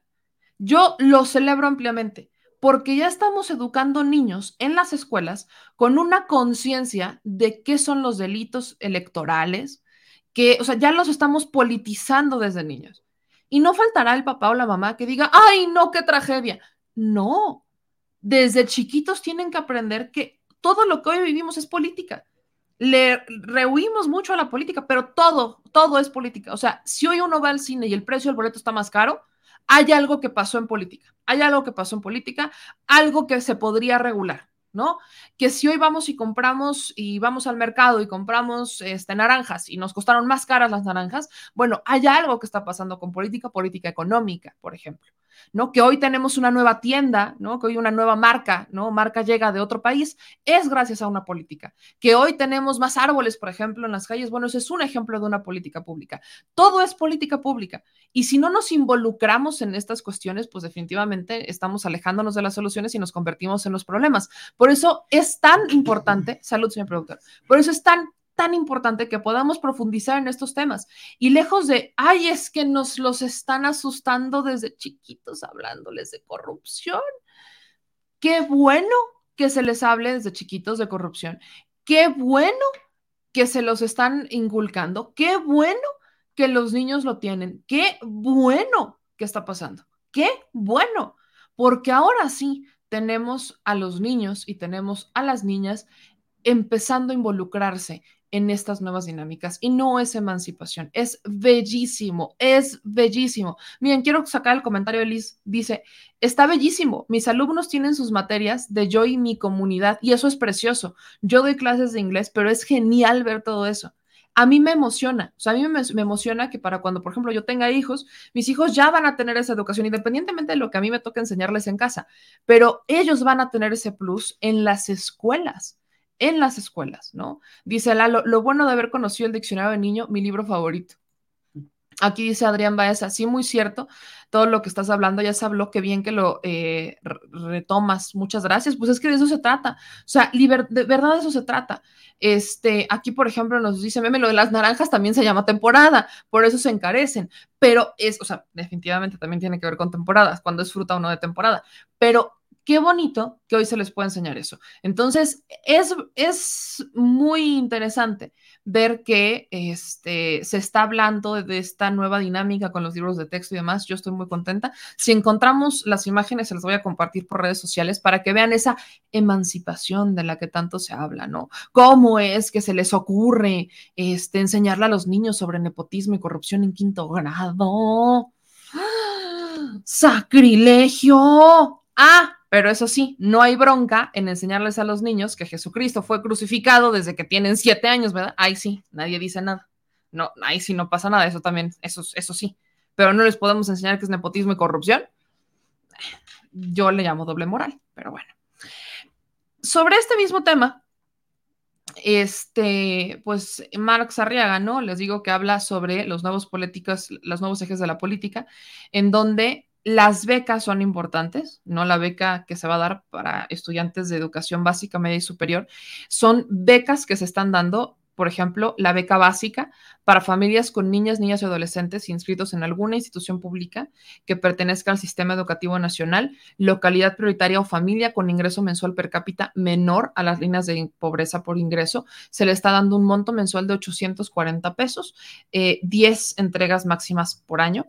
Yo lo celebro ampliamente porque ya estamos educando niños en las escuelas con una conciencia de qué son los delitos electorales, que, o sea, ya los estamos politizando desde niños. Y no faltará el papá o la mamá que diga, ay, no, qué tragedia. No, desde chiquitos tienen que aprender que todo lo que hoy vivimos es política. Le rehuimos mucho a la política, pero todo, todo es política. O sea, si hoy uno va al cine y el precio del boleto está más caro, hay algo que pasó en política. Hay algo que pasó en política, algo que se podría regular. ¿No? Que si hoy vamos y compramos y vamos al mercado y compramos este, naranjas y nos costaron más caras las naranjas, bueno, hay algo que está pasando con política, política económica, por ejemplo. ¿No? Que hoy tenemos una nueva tienda, ¿no? Que hoy una nueva marca, ¿no? Marca llega de otro país, es gracias a una política. Que hoy tenemos más árboles, por ejemplo, en las calles, bueno, ese es un ejemplo de una política pública. Todo es política pública. Y si no nos involucramos en estas cuestiones, pues definitivamente estamos alejándonos de las soluciones y nos convertimos en los problemas. Por eso es tan importante, salud, señor productor, por eso es tan tan importante que podamos profundizar en estos temas. Y lejos de, ay, es que nos los están asustando desde chiquitos hablándoles de corrupción. Qué bueno que se les hable desde chiquitos de corrupción. Qué bueno que se los están inculcando. Qué bueno que los niños lo tienen. Qué bueno que está pasando. Qué bueno. Porque ahora sí tenemos a los niños y tenemos a las niñas empezando a involucrarse en estas nuevas dinámicas. Y no es emancipación, es bellísimo, es bellísimo. Miren, quiero sacar el comentario de Liz. Dice, está bellísimo, mis alumnos tienen sus materias de yo y mi comunidad y eso es precioso. Yo doy clases de inglés, pero es genial ver todo eso. A mí me emociona, o sea, a mí me, me emociona que para cuando, por ejemplo, yo tenga hijos, mis hijos ya van a tener esa educación, independientemente de lo que a mí me toca enseñarles en casa, pero ellos van a tener ese plus en las escuelas en las escuelas, ¿no? Dice Lalo, lo bueno de haber conocido el diccionario de niño, mi libro favorito. Aquí dice Adrián Baez, así muy cierto, todo lo que estás hablando, ya se habló, qué bien que lo eh, retomas, muchas gracias, pues es que de eso se trata, o sea, de verdad de eso se trata. Este, aquí, por ejemplo, nos dice, meme, lo de las naranjas también se llama temporada, por eso se encarecen, pero es, o sea, definitivamente también tiene que ver con temporadas, cuando es fruta o no de temporada, pero qué bonito que hoy se les pueda enseñar eso. Entonces, es, es muy interesante ver que este, se está hablando de esta nueva dinámica con los libros de texto y demás. Yo estoy muy contenta. Si encontramos las imágenes, se las voy a compartir por redes sociales para que vean esa emancipación de la que tanto se habla, ¿no? ¿Cómo es que se les ocurre este, enseñarle a los niños sobre nepotismo y corrupción en quinto grado? ¡Ah! ¡Sacrilegio! Ah, pero eso sí, no hay bronca en enseñarles a los niños que Jesucristo fue crucificado desde que tienen siete años, ¿verdad? Ahí sí, nadie dice nada. No, ahí sí no pasa nada, eso también, eso, eso sí. Pero no les podemos enseñar que es nepotismo y corrupción. Yo le llamo doble moral, pero bueno. Sobre este mismo tema, este, pues Marx Arriaga, ¿no? Les digo que habla sobre los nuevos políticos, los nuevos ejes de la política, en donde las becas son importantes, no la beca que se va a dar para estudiantes de educación básica, media y superior. Son becas que se están dando por ejemplo, la beca básica para familias con niñas, niñas y adolescentes inscritos en alguna institución pública que pertenezca al sistema educativo nacional, localidad prioritaria o familia con ingreso mensual per cápita menor a las líneas de pobreza por ingreso, se le está dando un monto mensual de 840 pesos, 10 eh, entregas máximas por año.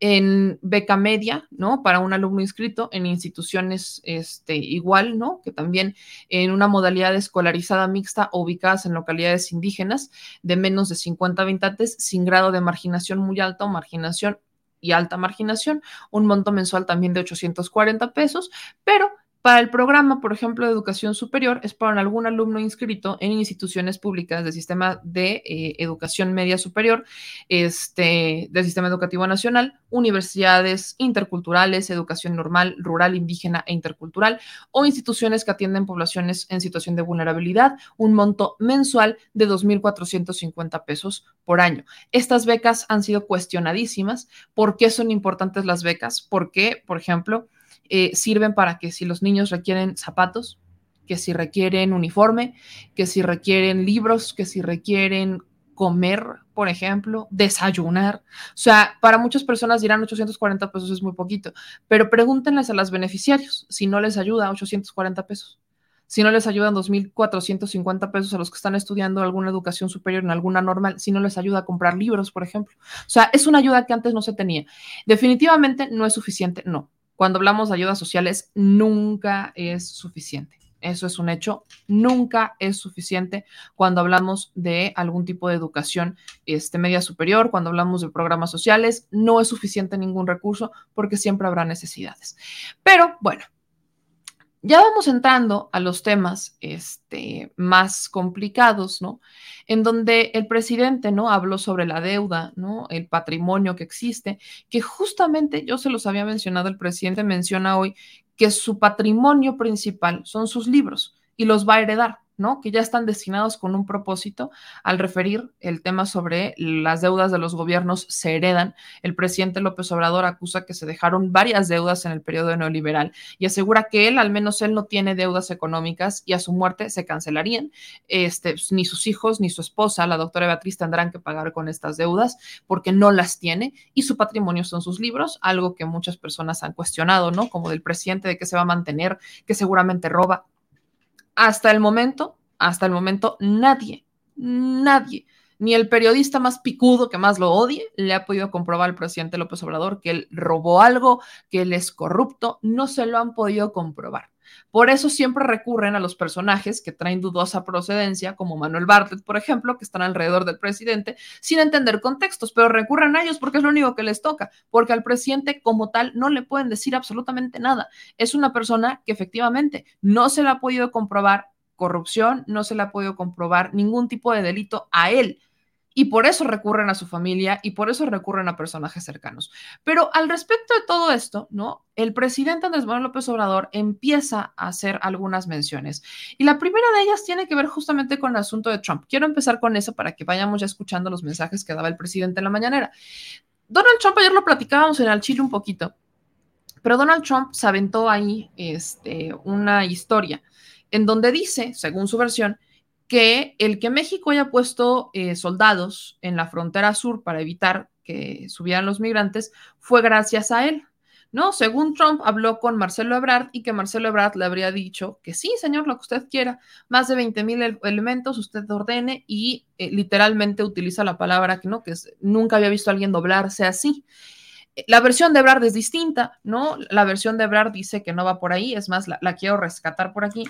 En beca media, ¿no? Para un alumno inscrito en instituciones este, igual, ¿no? Que también en una modalidad escolarizada mixta ubicadas en localidades indígenas indígenas de menos de 50 habitantes sin grado de marginación muy alta o marginación y alta marginación, un monto mensual también de 840 pesos, pero para el programa, por ejemplo, de educación superior, es para algún alumno inscrito en instituciones públicas del sistema de eh, educación media superior, este, del sistema educativo nacional, universidades interculturales, educación normal, rural, indígena e intercultural, o instituciones que atienden poblaciones en situación de vulnerabilidad, un monto mensual de 2.450 pesos por año. Estas becas han sido cuestionadísimas. ¿Por qué son importantes las becas? Porque, por ejemplo, eh, sirven para que si los niños requieren zapatos, que si requieren uniforme, que si requieren libros, que si requieren comer, por ejemplo, desayunar. O sea, para muchas personas dirán 840 pesos es muy poquito, pero pregúntenles a los beneficiarios si no les ayuda 840 pesos si no les ayudan 2.450 pesos a los que están estudiando alguna educación superior en alguna normal, si no les ayuda a comprar libros, por ejemplo. O sea, es una ayuda que antes no se tenía. Definitivamente no es suficiente, no. Cuando hablamos de ayudas sociales, nunca es suficiente. Eso es un hecho. Nunca es suficiente cuando hablamos de algún tipo de educación este, media superior, cuando hablamos de programas sociales, no es suficiente ningún recurso porque siempre habrá necesidades. Pero bueno, ya vamos entrando a los temas este, más complicados, ¿no? En donde el presidente, ¿no? Habló sobre la deuda, ¿no? El patrimonio que existe, que justamente yo se los había mencionado, el presidente menciona hoy que su patrimonio principal son sus libros y los va a heredar. ¿No? Que ya están destinados con un propósito. Al referir el tema sobre las deudas de los gobiernos se heredan, el presidente López Obrador acusa que se dejaron varias deudas en el periodo neoliberal y asegura que él, al menos él, no tiene deudas económicas y a su muerte se cancelarían. Este, ni sus hijos ni su esposa, la doctora Beatriz, tendrán que pagar con estas deudas porque no las tiene y su patrimonio son sus libros, algo que muchas personas han cuestionado, ¿no? Como del presidente de que se va a mantener, que seguramente roba hasta el momento, hasta el momento, nadie, nadie, ni el periodista más picudo que más lo odie, le ha podido comprobar al presidente López Obrador que él robó algo, que él es corrupto, no se lo han podido comprobar. Por eso siempre recurren a los personajes que traen dudosa procedencia, como Manuel Bartlett, por ejemplo, que están alrededor del presidente, sin entender contextos, pero recurren a ellos porque es lo único que les toca, porque al presidente como tal no le pueden decir absolutamente nada. Es una persona que efectivamente no se le ha podido comprobar corrupción, no se le ha podido comprobar ningún tipo de delito a él y por eso recurren a su familia y por eso recurren a personajes cercanos. Pero al respecto de todo esto, ¿no? El presidente Andrés Manuel López Obrador empieza a hacer algunas menciones. Y la primera de ellas tiene que ver justamente con el asunto de Trump. Quiero empezar con eso para que vayamos ya escuchando los mensajes que daba el presidente en la mañanera. Donald Trump, ayer lo platicábamos en el Chile un poquito, pero Donald Trump se aventó ahí este, una historia en donde dice, según su versión, que el que México haya puesto eh, soldados en la frontera sur para evitar que subieran los migrantes fue gracias a él. ¿no? Según Trump, habló con Marcelo Ebrard y que Marcelo Ebrard le habría dicho que sí, señor, lo que usted quiera, más de 20 mil elementos, usted ordene y eh, literalmente utiliza la palabra que no, que nunca había visto a alguien doblarse así. La versión de Ebrard es distinta, ¿no? La versión de Ebrard dice que no va por ahí, es más, la quiero rescatar por aquí,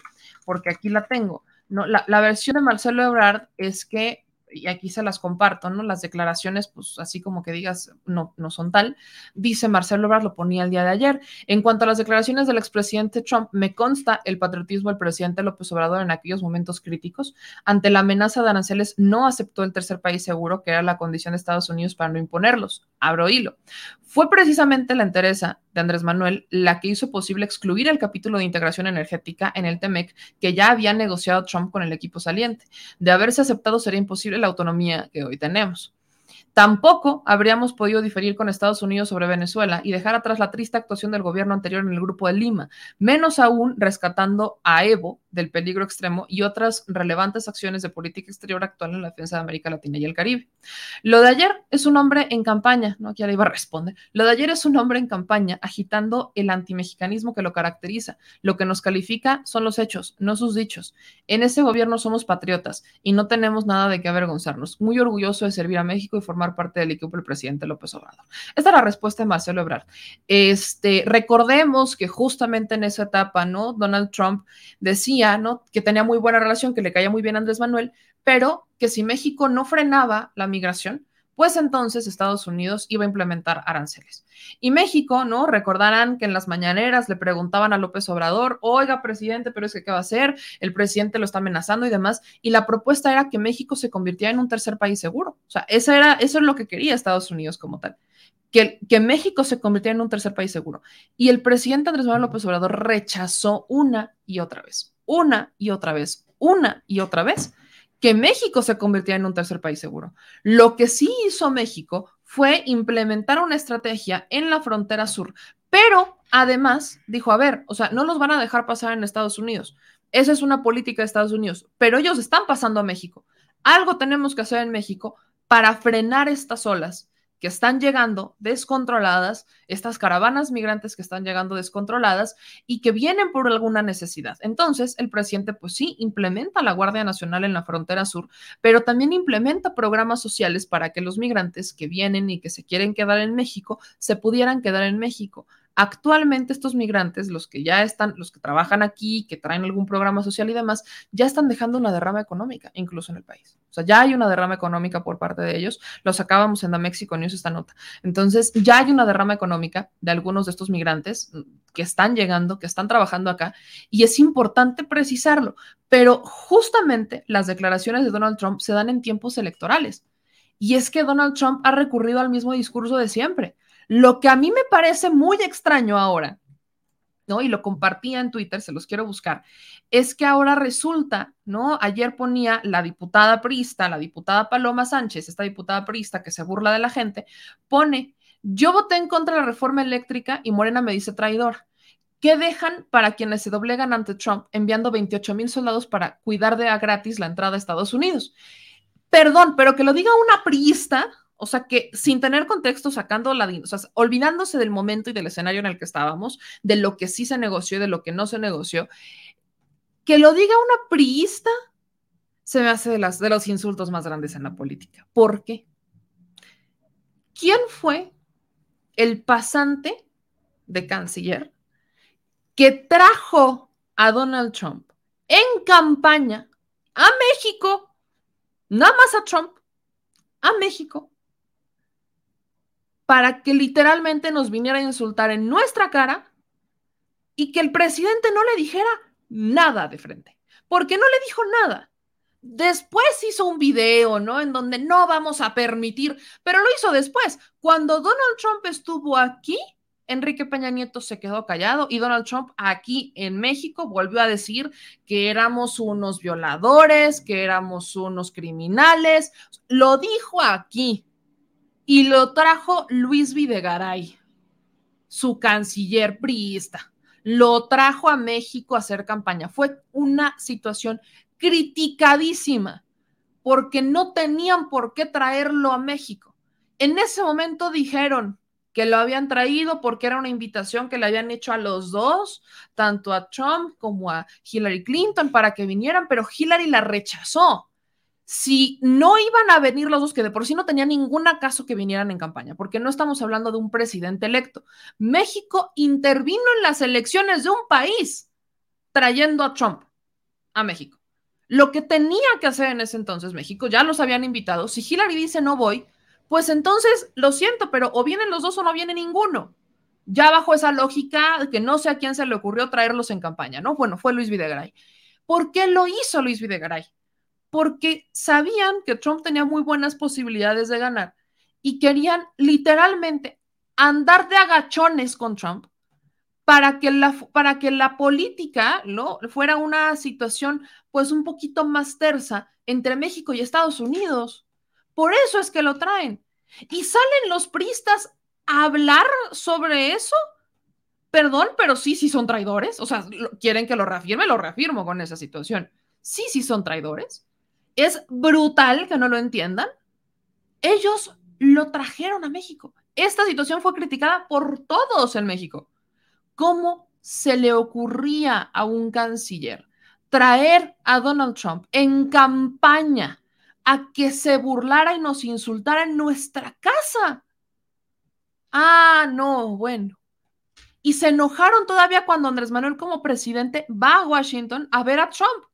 porque aquí la tengo. No, la, la, versión de Marcelo Ebrard es que y aquí se las comparto, ¿no? Las declaraciones, pues así como que digas, no, no son tal. Dice Marcelo Ebrard, lo ponía el día de ayer. En cuanto a las declaraciones del expresidente Trump, me consta el patriotismo del presidente López Obrador en aquellos momentos críticos. Ante la amenaza de aranceles, no aceptó el tercer país seguro, que era la condición de Estados Unidos para no imponerlos. Abro hilo. Fue precisamente la interesa de Andrés Manuel la que hizo posible excluir el capítulo de integración energética en el TEMEC que ya había negociado Trump con el equipo saliente. De haberse aceptado sería imposible la autonomía que hoy tenemos. Tampoco habríamos podido diferir con Estados Unidos sobre Venezuela y dejar atrás la triste actuación del gobierno anterior en el Grupo de Lima, menos aún rescatando a Evo del peligro extremo y otras relevantes acciones de política exterior actual en la defensa de América Latina y el Caribe. Lo de ayer es un hombre en campaña, no aquí iba a responder. Lo de ayer es un hombre en campaña agitando el antimexicanismo que lo caracteriza. Lo que nos califica son los hechos, no sus dichos. En ese gobierno somos patriotas y no tenemos nada de qué avergonzarnos. Muy orgulloso de servir a México y formar parte del equipo del presidente López Obrador. Esta es la respuesta de Marcelo Ebrard. Este, recordemos que justamente en esa etapa, ¿no? Donald Trump decía, ¿no? Que tenía muy buena relación, que le caía muy bien a Andrés Manuel, pero que si México no frenaba la migración, pues entonces Estados Unidos iba a implementar aranceles. Y México, ¿no? Recordarán que en las mañaneras le preguntaban a López Obrador, oiga, presidente, pero es que ¿qué va a hacer? El presidente lo está amenazando y demás. Y la propuesta era que México se convirtiera en un tercer país seguro. O sea, esa era, eso es lo que quería Estados Unidos como tal. Que, que, México se convirtiera en un tercer país seguro. Y el presidente Andrés Manuel López Obrador rechazó una y otra vez, una y otra vez, una y otra vez que México se convirtiera en un tercer país seguro. Lo que sí hizo México fue implementar una estrategia en la frontera sur, pero además dijo, a ver, o sea, no los van a dejar pasar en Estados Unidos. Esa es una política de Estados Unidos, pero ellos están pasando a México. algo tenemos que hacer en México para frenar estas olas que están llegando descontroladas, estas caravanas migrantes que están llegando descontroladas y que vienen por alguna necesidad. Entonces, el presidente, pues sí, implementa la Guardia Nacional en la frontera sur, pero también implementa programas sociales para que los migrantes que vienen y que se quieren quedar en México se pudieran quedar en México. Actualmente estos migrantes, los que ya están, los que trabajan aquí, que traen algún programa social y demás, ya están dejando una derrama económica, incluso en el país. O sea, ya hay una derrama económica por parte de ellos. Lo sacábamos en la México News esta nota. Entonces, ya hay una derrama económica de algunos de estos migrantes que están llegando, que están trabajando acá, y es importante precisarlo. Pero justamente las declaraciones de Donald Trump se dan en tiempos electorales. Y es que Donald Trump ha recurrido al mismo discurso de siempre lo que a mí me parece muy extraño ahora, ¿no? Y lo compartía en Twitter, se los quiero buscar, es que ahora resulta, ¿no? Ayer ponía la diputada priista, la diputada Paloma Sánchez, esta diputada priista que se burla de la gente, pone, yo voté en contra de la reforma eléctrica y Morena me dice traidor. ¿Qué dejan para quienes se doblegan ante Trump enviando 28 mil soldados para cuidar de a gratis la entrada a Estados Unidos? Perdón, pero que lo diga una priista, o sea, que sin tener contexto, sacando la, o sea, olvidándose del momento y del escenario en el que estábamos, de lo que sí se negoció y de lo que no se negoció, que lo diga una priista, se me hace de, las, de los insultos más grandes en la política. ¿Por qué? ¿Quién fue el pasante de canciller que trajo a Donald Trump en campaña a México, nada más a Trump, a México, para que literalmente nos viniera a insultar en nuestra cara y que el presidente no le dijera nada de frente, porque no le dijo nada. Después hizo un video, ¿no? En donde no vamos a permitir, pero lo hizo después. Cuando Donald Trump estuvo aquí, Enrique Peña Nieto se quedó callado y Donald Trump aquí en México volvió a decir que éramos unos violadores, que éramos unos criminales. Lo dijo aquí, y lo trajo Luis Videgaray, su canciller priista. Lo trajo a México a hacer campaña. Fue una situación criticadísima porque no tenían por qué traerlo a México. En ese momento dijeron que lo habían traído porque era una invitación que le habían hecho a los dos, tanto a Trump como a Hillary Clinton, para que vinieran, pero Hillary la rechazó si no iban a venir los dos, que de por sí no tenía ningún caso que vinieran en campaña, porque no estamos hablando de un presidente electo. México intervino en las elecciones de un país trayendo a Trump a México. Lo que tenía que hacer en ese entonces México, ya los habían invitado. Si Hillary dice no voy, pues entonces lo siento, pero o vienen los dos o no viene ninguno. Ya bajo esa lógica que no sé a quién se le ocurrió traerlos en campaña, ¿no? Bueno, fue Luis Videgaray. ¿Por qué lo hizo Luis Videgaray? Porque sabían que Trump tenía muy buenas posibilidades de ganar y querían literalmente andar de agachones con Trump para que la, para que la política ¿no? fuera una situación pues un poquito más tersa entre México y Estados Unidos. Por eso es que lo traen. Y salen los pristas a hablar sobre eso. Perdón, pero sí, sí son traidores. O sea, quieren que lo reafirme, lo reafirmo con esa situación. Sí, sí son traidores es brutal que no lo entiendan. Ellos lo trajeron a México. Esta situación fue criticada por todos en México. ¿Cómo se le ocurría a un canciller traer a Donald Trump en campaña a que se burlara y nos insultara en nuestra casa? Ah, no, bueno. Y se enojaron todavía cuando Andrés Manuel como presidente va a Washington a ver a Trump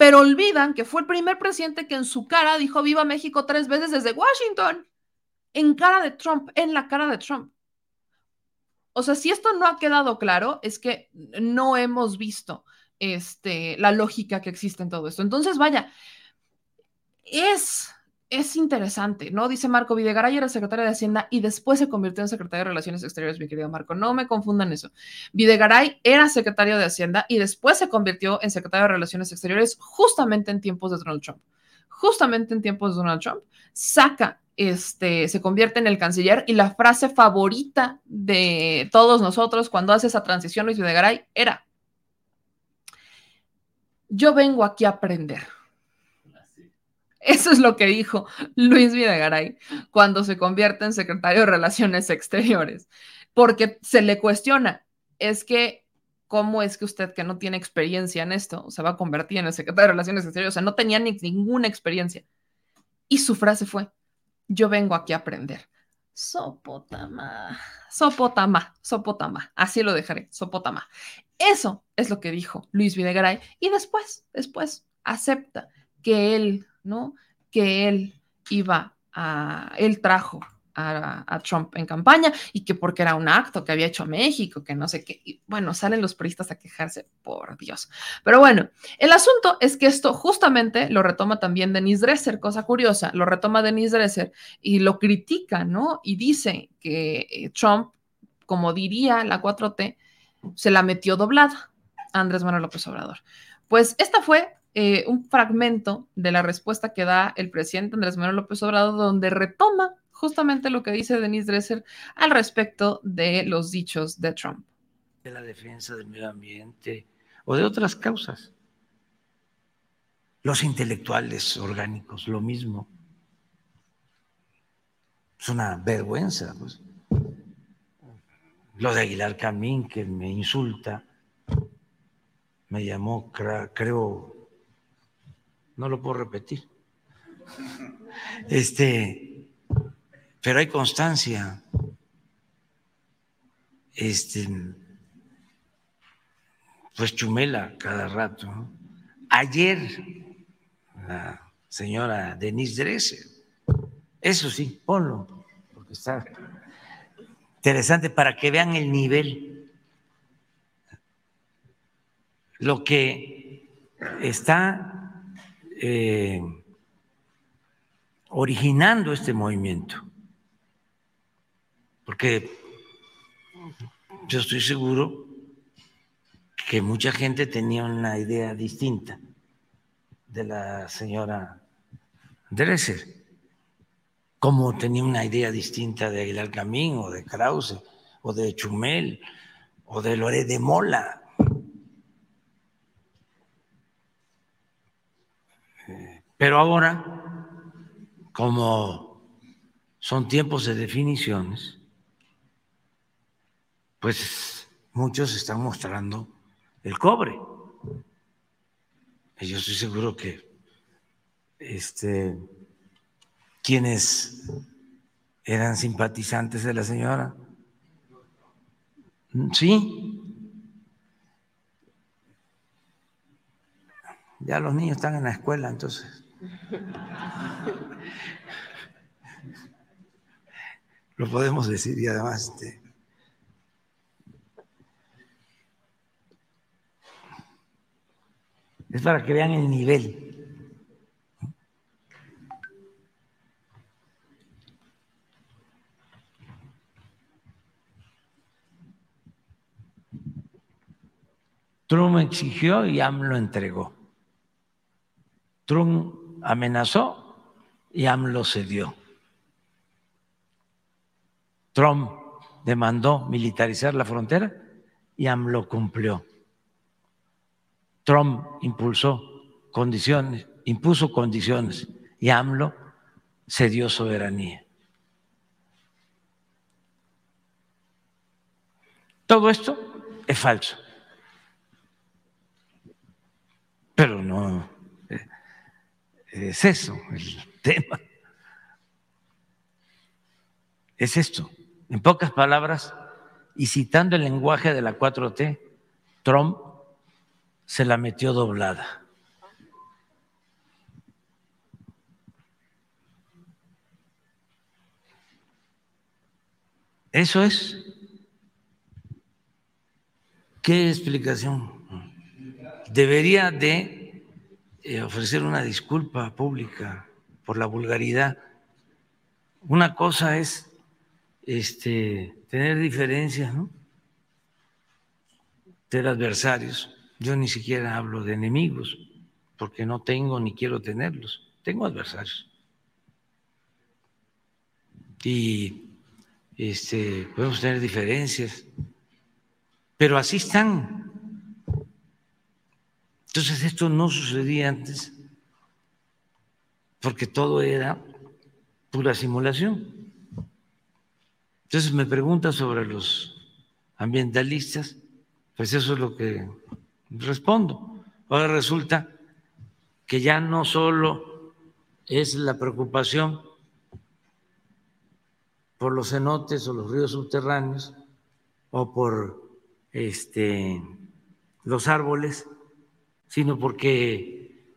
pero olvidan que fue el primer presidente que en su cara dijo viva México tres veces desde Washington, en cara de Trump, en la cara de Trump. O sea, si esto no ha quedado claro, es que no hemos visto este, la lógica que existe en todo esto. Entonces, vaya, es es interesante, ¿no? Dice Marco Videgaray era secretario de Hacienda y después se convirtió en secretario de Relaciones Exteriores, mi querido Marco. No me confundan eso. Videgaray era secretario de Hacienda y después se convirtió en secretario de Relaciones Exteriores justamente en tiempos de Donald Trump. Justamente en tiempos de Donald Trump. Saca, este, se convierte en el canciller y la frase favorita de todos nosotros cuando hace esa transición Luis Videgaray era, yo vengo aquí a aprender Eso es lo que dijo Luis Videgaray cuando se convierte en secretario de Relaciones Exteriores, porque se le cuestiona, es que, ¿cómo es que usted que no tiene experiencia en esto se va a convertir en el secretario de Relaciones Exteriores? O sea, no tenía ni, ninguna experiencia. Y su frase fue, yo vengo aquí a aprender. Sopotama, Sopotama, Sopotama, así lo dejaré, Sopotama. Eso es lo que dijo Luis Videgaray y después, después acepta que él, ¿no? Que él iba a, él trajo a, Trump en campaña y que porque era un acto que había hecho México, que no sé qué. Y bueno, salen los periodistas a quejarse, por Dios. Pero bueno, el asunto es que esto justamente lo retoma también Denise Dresser, cosa curiosa, lo retoma Denise Dresser y lo critica, ¿no? Y dice que eh, Trump, como diría la 4T, se la metió doblada a Andrés Manuel López Obrador. Pues esta fue eh, un fragmento de la respuesta que da el presidente Andrés Manuel López Obrador, donde retoma justamente lo que dice Denise Dresser al respecto de los dichos de Trump. De la defensa del medio ambiente o de otras causas. Los intelectuales orgánicos, lo mismo. Es una vergüenza. Pues. Lo de Aguilar Camín, que me insulta, me llamó, creo, no lo puedo repetir. Este, pero hay constancia. Este, pues chumela cada rato. Ayer, la señora Denise Dresser, eso sí, ponlo, porque está interesante para que vean el nivel. Lo que está eh, originando este movimiento porque yo estoy seguro que mucha gente tenía una idea distinta de la señora Dresser, como tenía una idea distinta de Aguilar Camín o de Krause o de Chumel o de Loré de Mola. Pero ahora, como son tiempos de definiciones, pues muchos están mostrando el cobre. Y yo estoy seguro que este, quienes eran simpatizantes de la señora, sí, ya los niños están en la escuela, entonces. Lo podemos decir y además este, Es para que vean el nivel. Trump exigió y AMLO entregó. Trump amenazó y AMLO cedió. Trump demandó militarizar la frontera y AMLO cumplió. Trump impulsó condiciones, impuso condiciones y AMLO cedió soberanía. Todo esto es falso. Pero no es eso el tema. Es esto. En pocas palabras, y citando el lenguaje de la 4T, Trump se la metió doblada. Eso es. ¿Qué explicación? Debería de eh, ofrecer una disculpa pública por la vulgaridad. Una cosa es este, tener diferencias, ¿no? Adversarios. Yo ni siquiera hablo de enemigos, porque no tengo ni quiero tenerlos. Tengo adversarios. Y este, podemos tener diferencias, pero así están. Entonces esto no sucedía antes. porque todo era pura simulación. Entonces me pregunta sobre los ambientalistas, pues eso es lo que respondo. Ahora resulta que ya no solo es la preocupación por los cenotes o los ríos subterráneos o por este, los árboles, sino porque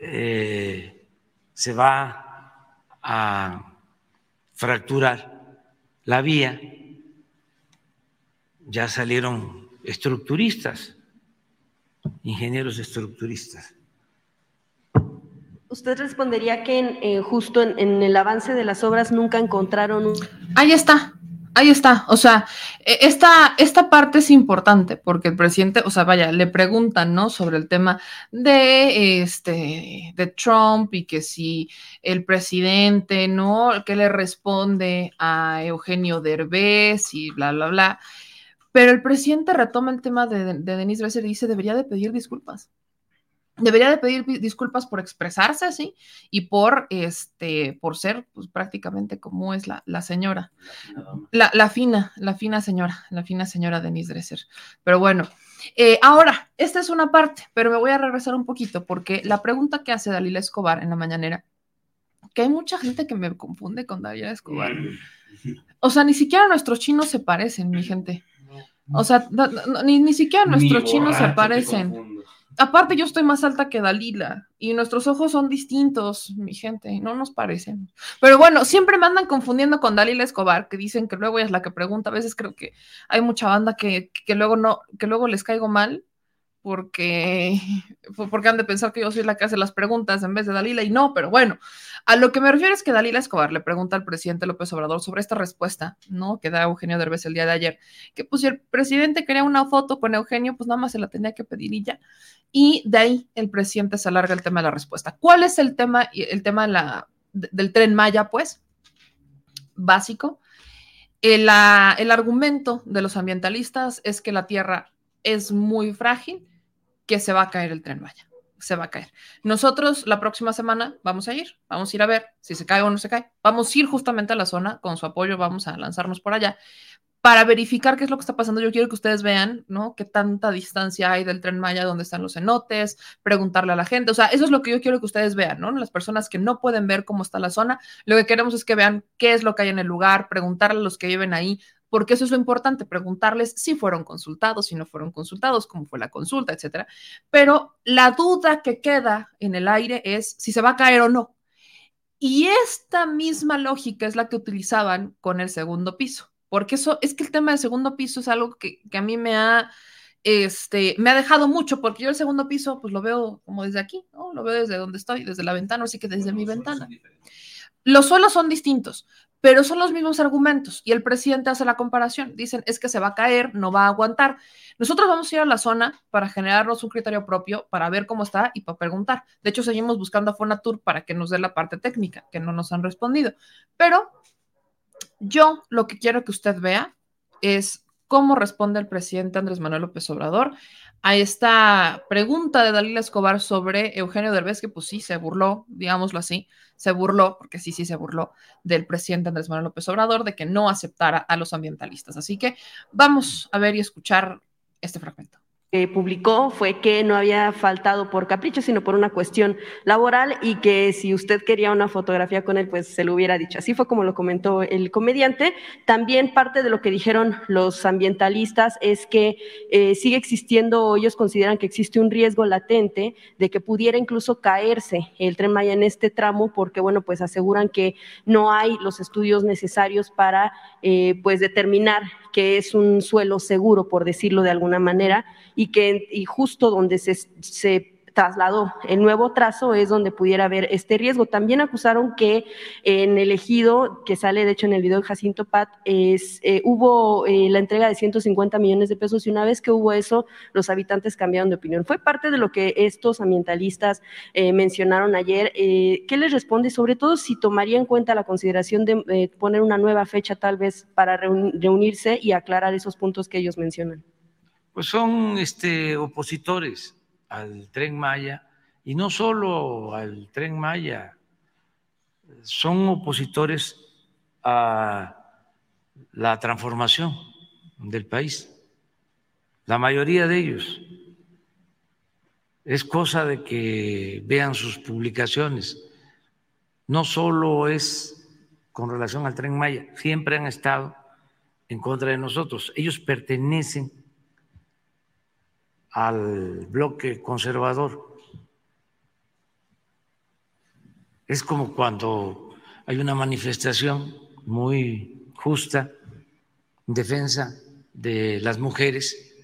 eh, se va a fracturar la vía. Ya salieron estructuristas, ingenieros estructuristas. Usted respondería que eh, justo en, el avance de las obras nunca encontraron un... Ahí está, ahí está. O sea, e, esta, esta parte es importante porque el presidente, o sea, vaya, le preguntan, ¿no? Sobre el tema de, este, de Trump y que si el presidente, ¿no? ¿Qué le responde a Eugenio Derbez y bla, bla, bla. Pero el presidente retoma el tema de, de Denise Dresser y dice, debería de pedir disculpas debería de pedir disculpas por expresarse así y por este por ser pues prácticamente como es la, la señora. La, la, fina la fina señora la fina señora Denise Dresser. Pero bueno eh, ahora esta es una parte pero me voy a regresar un poquito porque la pregunta que hace Dalila Escobar en la mañanera que hay mucha gente que me confunde con Dalila Escobar. O sea ni siquiera nuestros chinos se parecen mi gente. O sea ni, ni siquiera nuestros chinos se parecen Aparte, yo estoy más alta que Dalila y nuestros ojos son distintos, mi gente, no nos parecen. Pero bueno, siempre me andan confundiendo con Dalila Escobar, que dicen que luego ella es la que pregunta. A veces creo que hay mucha banda que, que luego no, que luego les caigo mal porque, porque han de pensar que yo soy la que hace las preguntas en vez de Dalila y no, pero bueno, a lo que me refiero es que Dalila Escobar le pregunta al presidente López Obrador sobre esta respuesta, ¿no? Que da Eugenio Derbez el día de ayer, que pues si el presidente quería una foto con Eugenio, pues nada más se la tenía que pedir y ya. Y de ahí el presidente se alarga el tema de la respuesta. ¿Cuál es el tema, el tema la, del tren Maya, pues? Básico. El, el argumento de los ambientalistas es que la Tierra es muy frágil que se va a caer el tren vaya, se va a caer. Nosotros la próxima semana vamos a ir, vamos a ir a ver si se cae o no se cae. Vamos a ir justamente a la zona, con su apoyo vamos a lanzarnos por allá para verificar qué es lo que está pasando. Yo quiero que ustedes vean, ¿no? Qué tanta distancia hay del tren Maya, dónde están los cenotes, preguntarle a la gente. O sea, eso es lo que yo quiero que ustedes vean, ¿no? Las personas que no pueden ver cómo está la zona, lo que queremos es que vean qué es lo que hay en el lugar, preguntarle a los que viven ahí, porque eso es lo importante, preguntarles si fueron consultados, si no fueron consultados, cómo fue la consulta, etcétera. Pero la duda que queda en el aire es si se va a caer o no. Y esta misma lógica es la que utilizaban con el segundo piso, porque eso es que el tema del segundo piso es algo que, que a mí me ha, este, me ha dejado mucho, porque yo el segundo piso, pues lo veo como desde aquí, ¿no? Lo veo desde donde estoy, desde la ventana, así que desde mi ventana. Los suelos son distintos, pero son los mismos argumentos y el presidente hace la comparación. Dicen, es que se va a caer, no va a aguantar. Nosotros vamos a ir a la zona para generarnos un criterio propio, para ver cómo está y para preguntar. De hecho, seguimos buscando a Fonatur para que nos dé la parte técnica, que no nos han respondido. Pero yo lo que quiero que usted vea es cómo responde el presidente Andrés Manuel López Obrador a esta pregunta de Dalila Escobar sobre Eugenio Derbez, que pues sí, se burló, digámoslo así, se burló, porque sí, sí se burló del presidente Andrés Manuel López Obrador de que no aceptara a los ambientalistas. Así que vamos a ver y escuchar este fragmento que publicó fue que no había faltado por capricho, sino por una cuestión laboral y que si usted quería una fotografía con él, pues se lo hubiera dicho. Así fue como lo comentó el comediante. También parte de lo que dijeron los ambientalistas es que eh, sigue existiendo, ellos consideran que existe un riesgo latente de que pudiera incluso caerse el tren Maya en este tramo, porque bueno, pues aseguran que no hay los estudios necesarios para eh, pues determinar que es un suelo seguro, por decirlo de alguna manera, que y justo donde se, trasladó el nuevo trazo es donde pudiera haber este riesgo. También acusaron que en el ejido, que sale de hecho en el video de Jacinto Pat, es, eh, hubo eh, la entrega de 150 millones de pesos y una vez que hubo eso, los habitantes cambiaron de opinión. Fue parte de lo que estos ambientalistas eh, mencionaron ayer. ¿Qué les responde? Sobre todo si tomaría en cuenta la consideración de poner una nueva fecha tal vez para reunirse y aclarar esos puntos que ellos mencionan. Pues son este, opositores al tren Maya y no solo al tren Maya, son opositores a la transformación del país. La mayoría de ellos. Es cosa de que vean sus publicaciones. No solo es con relación al tren Maya, siempre han estado en contra de nosotros. Ellos pertenecen al bloque conservador. Es como cuando hay una manifestación muy justa en defensa de las mujeres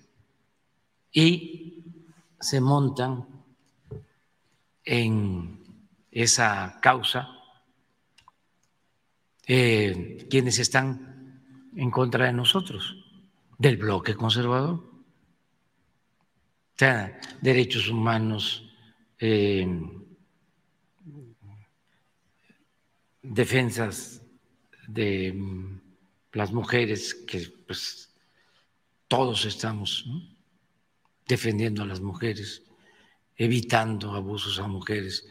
y se montan en esa causa eh, quienes están en contra de nosotros, del bloque conservador. Derechos humanos, eh, defensas de mm, las mujeres, que pues todos estamos defendiendo a las mujeres, evitando abusos a mujeres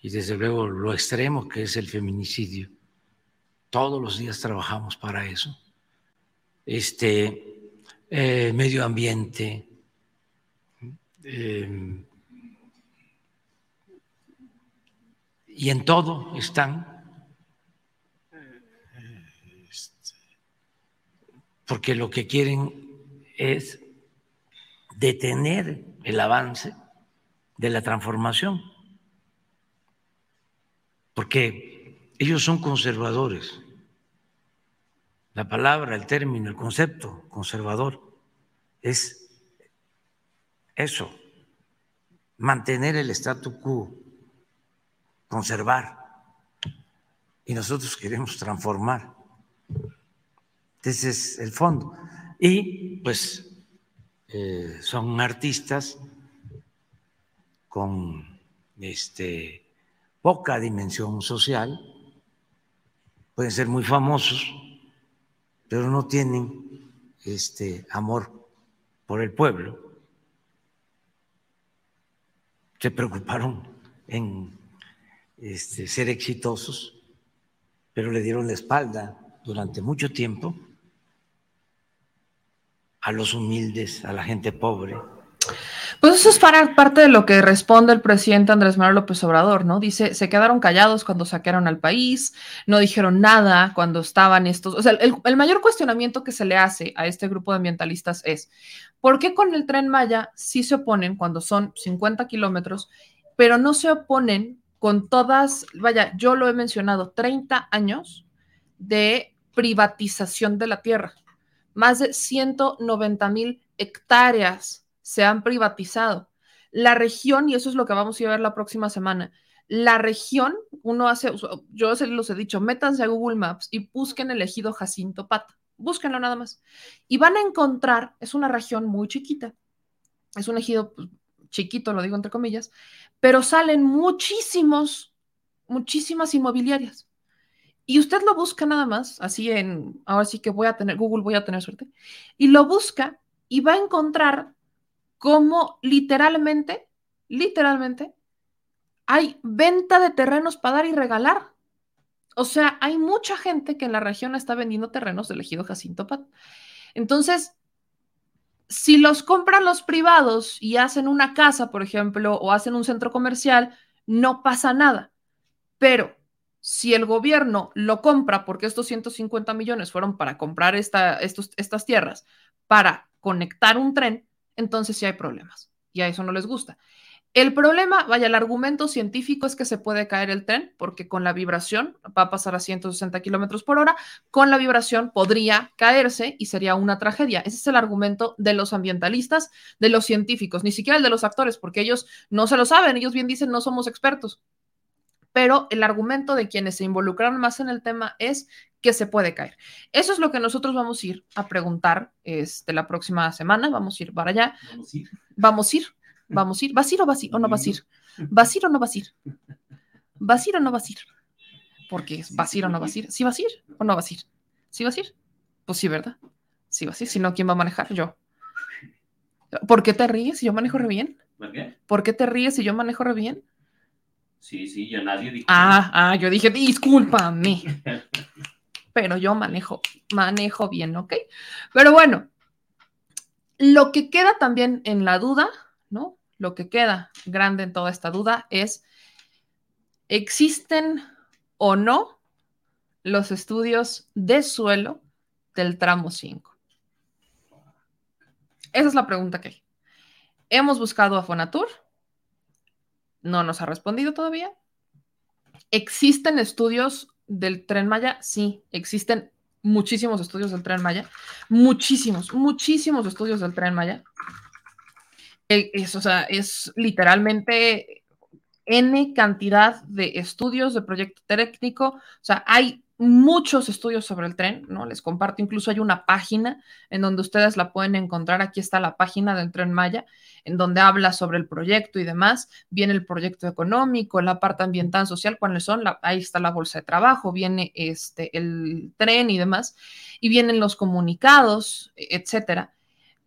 y desde luego lo extremo que es el feminicidio. Todos los días trabajamos para eso. Este eh, medio ambiente, eh, y en todo están porque lo que quieren es detener el avance de la transformación, porque ellos son conservadores. La palabra, el término, el concepto conservador es eso, mantener el statu quo, conservar. Y nosotros queremos transformar. Ese es el fondo. Y pues eh, son artistas con este, poca dimensión social, pueden ser muy famosos, pero no tienen este amor por el pueblo. Se preocuparon en este, ser exitosos, pero le dieron la espalda durante mucho tiempo a los humildes, a la gente pobre. Pues eso es para parte de lo que responde el presidente Andrés Manuel López Obrador, ¿no? Dice, se quedaron callados cuando saquearon al país, no dijeron nada cuando estaban estos. O sea, el, el mayor cuestionamiento que se le hace a este grupo de ambientalistas es, ¿por qué con el tren Maya sí se oponen cuando son 50 kilómetros, pero no se oponen con todas, vaya, yo lo he mencionado, 30 años de privatización de la tierra? Más de 190 mil hectáreas se han privatizado. La región, y eso es lo que vamos a ver la próxima semana, la región, uno hace, yo se los he dicho, métanse a Google Maps y busquen el ejido Jacinto Pata, búsquenlo nada más. Y van a encontrar, es una región muy chiquita, es un ejido pues, chiquito, lo digo entre comillas, pero salen muchísimos, muchísimas inmobiliarias. Y usted lo busca nada más, así en, ahora sí que voy a tener, Google voy a tener suerte, y lo busca y va a encontrar cómo literalmente, literalmente, hay venta de terrenos para dar y regalar. O sea, hay mucha gente que en la región está vendiendo terrenos del ejido Jacinto Pat. Entonces, si los compran los privados y hacen una casa, por ejemplo, o hacen un centro comercial, no pasa nada. Pero si el gobierno lo compra, porque estos 150 millones fueron para comprar estas tierras, para conectar un tren, entonces sí hay problemas. Y a eso no les gusta. El problema, vaya, el argumento científico es que se puede caer el tren porque con la vibración va a pasar a 160 kilómetros por hora, con la vibración podría caerse y sería una tragedia. Ese es el argumento de los ambientalistas, de los científicos, ni siquiera el de los actores, porque ellos no se lo saben, ellos bien dicen no somos expertos pero el argumento de quienes se involucraron más en el tema es que se puede caer. Eso es lo que nosotros vamos a ir a preguntar este, la próxima semana. Vamos a ir para allá. Vamos a ir. Vamos a ir. Vamos a ir. ¿Vas a ir o, vas a ir, o no vas a ir? ¿Vas a ir o no vas a ir? ¿Vas a ir o no vas a ir? Porque vas a ir o no vas a ir. ¿Sí vas a ir o no vas a ir? ¿Sí vas a ir? Pues sí, ¿verdad? Sí vas a ir. Si no, ¿quién va a manejar? Yo. ¿Por qué te ríes si yo manejo re bien? ¿Por qué? ¿Por qué te ríes si yo manejo re bien? Sí, sí, yo nadie dijo. Ah, ah, yo dije, discúlpame. Pero yo manejo, manejo bien, ¿ok? Pero bueno, lo que queda también en la duda. Lo que queda grande en toda esta duda es, ¿existen o no los estudios de suelo del tramo 5? Esa es la pregunta que hay. Hemos buscado a Fonatur, no nos ha respondido todavía. ¿Existen estudios del tren Maya? Sí, existen muchísimos estudios del tren Maya, muchísimos, muchísimos estudios del tren Maya. Es, o sea, es literalmente N cantidad de estudios de proyecto técnico. O sea, hay muchos estudios sobre el tren, ¿no? Les comparto, incluso hay una página en donde ustedes la pueden encontrar. Aquí está la página del tren Maya, en donde habla sobre el proyecto y demás. Viene el proyecto económico, la parte ambiental, social, cuáles son, ahí está la bolsa de trabajo, viene este, el tren y demás, y vienen los comunicados, etcétera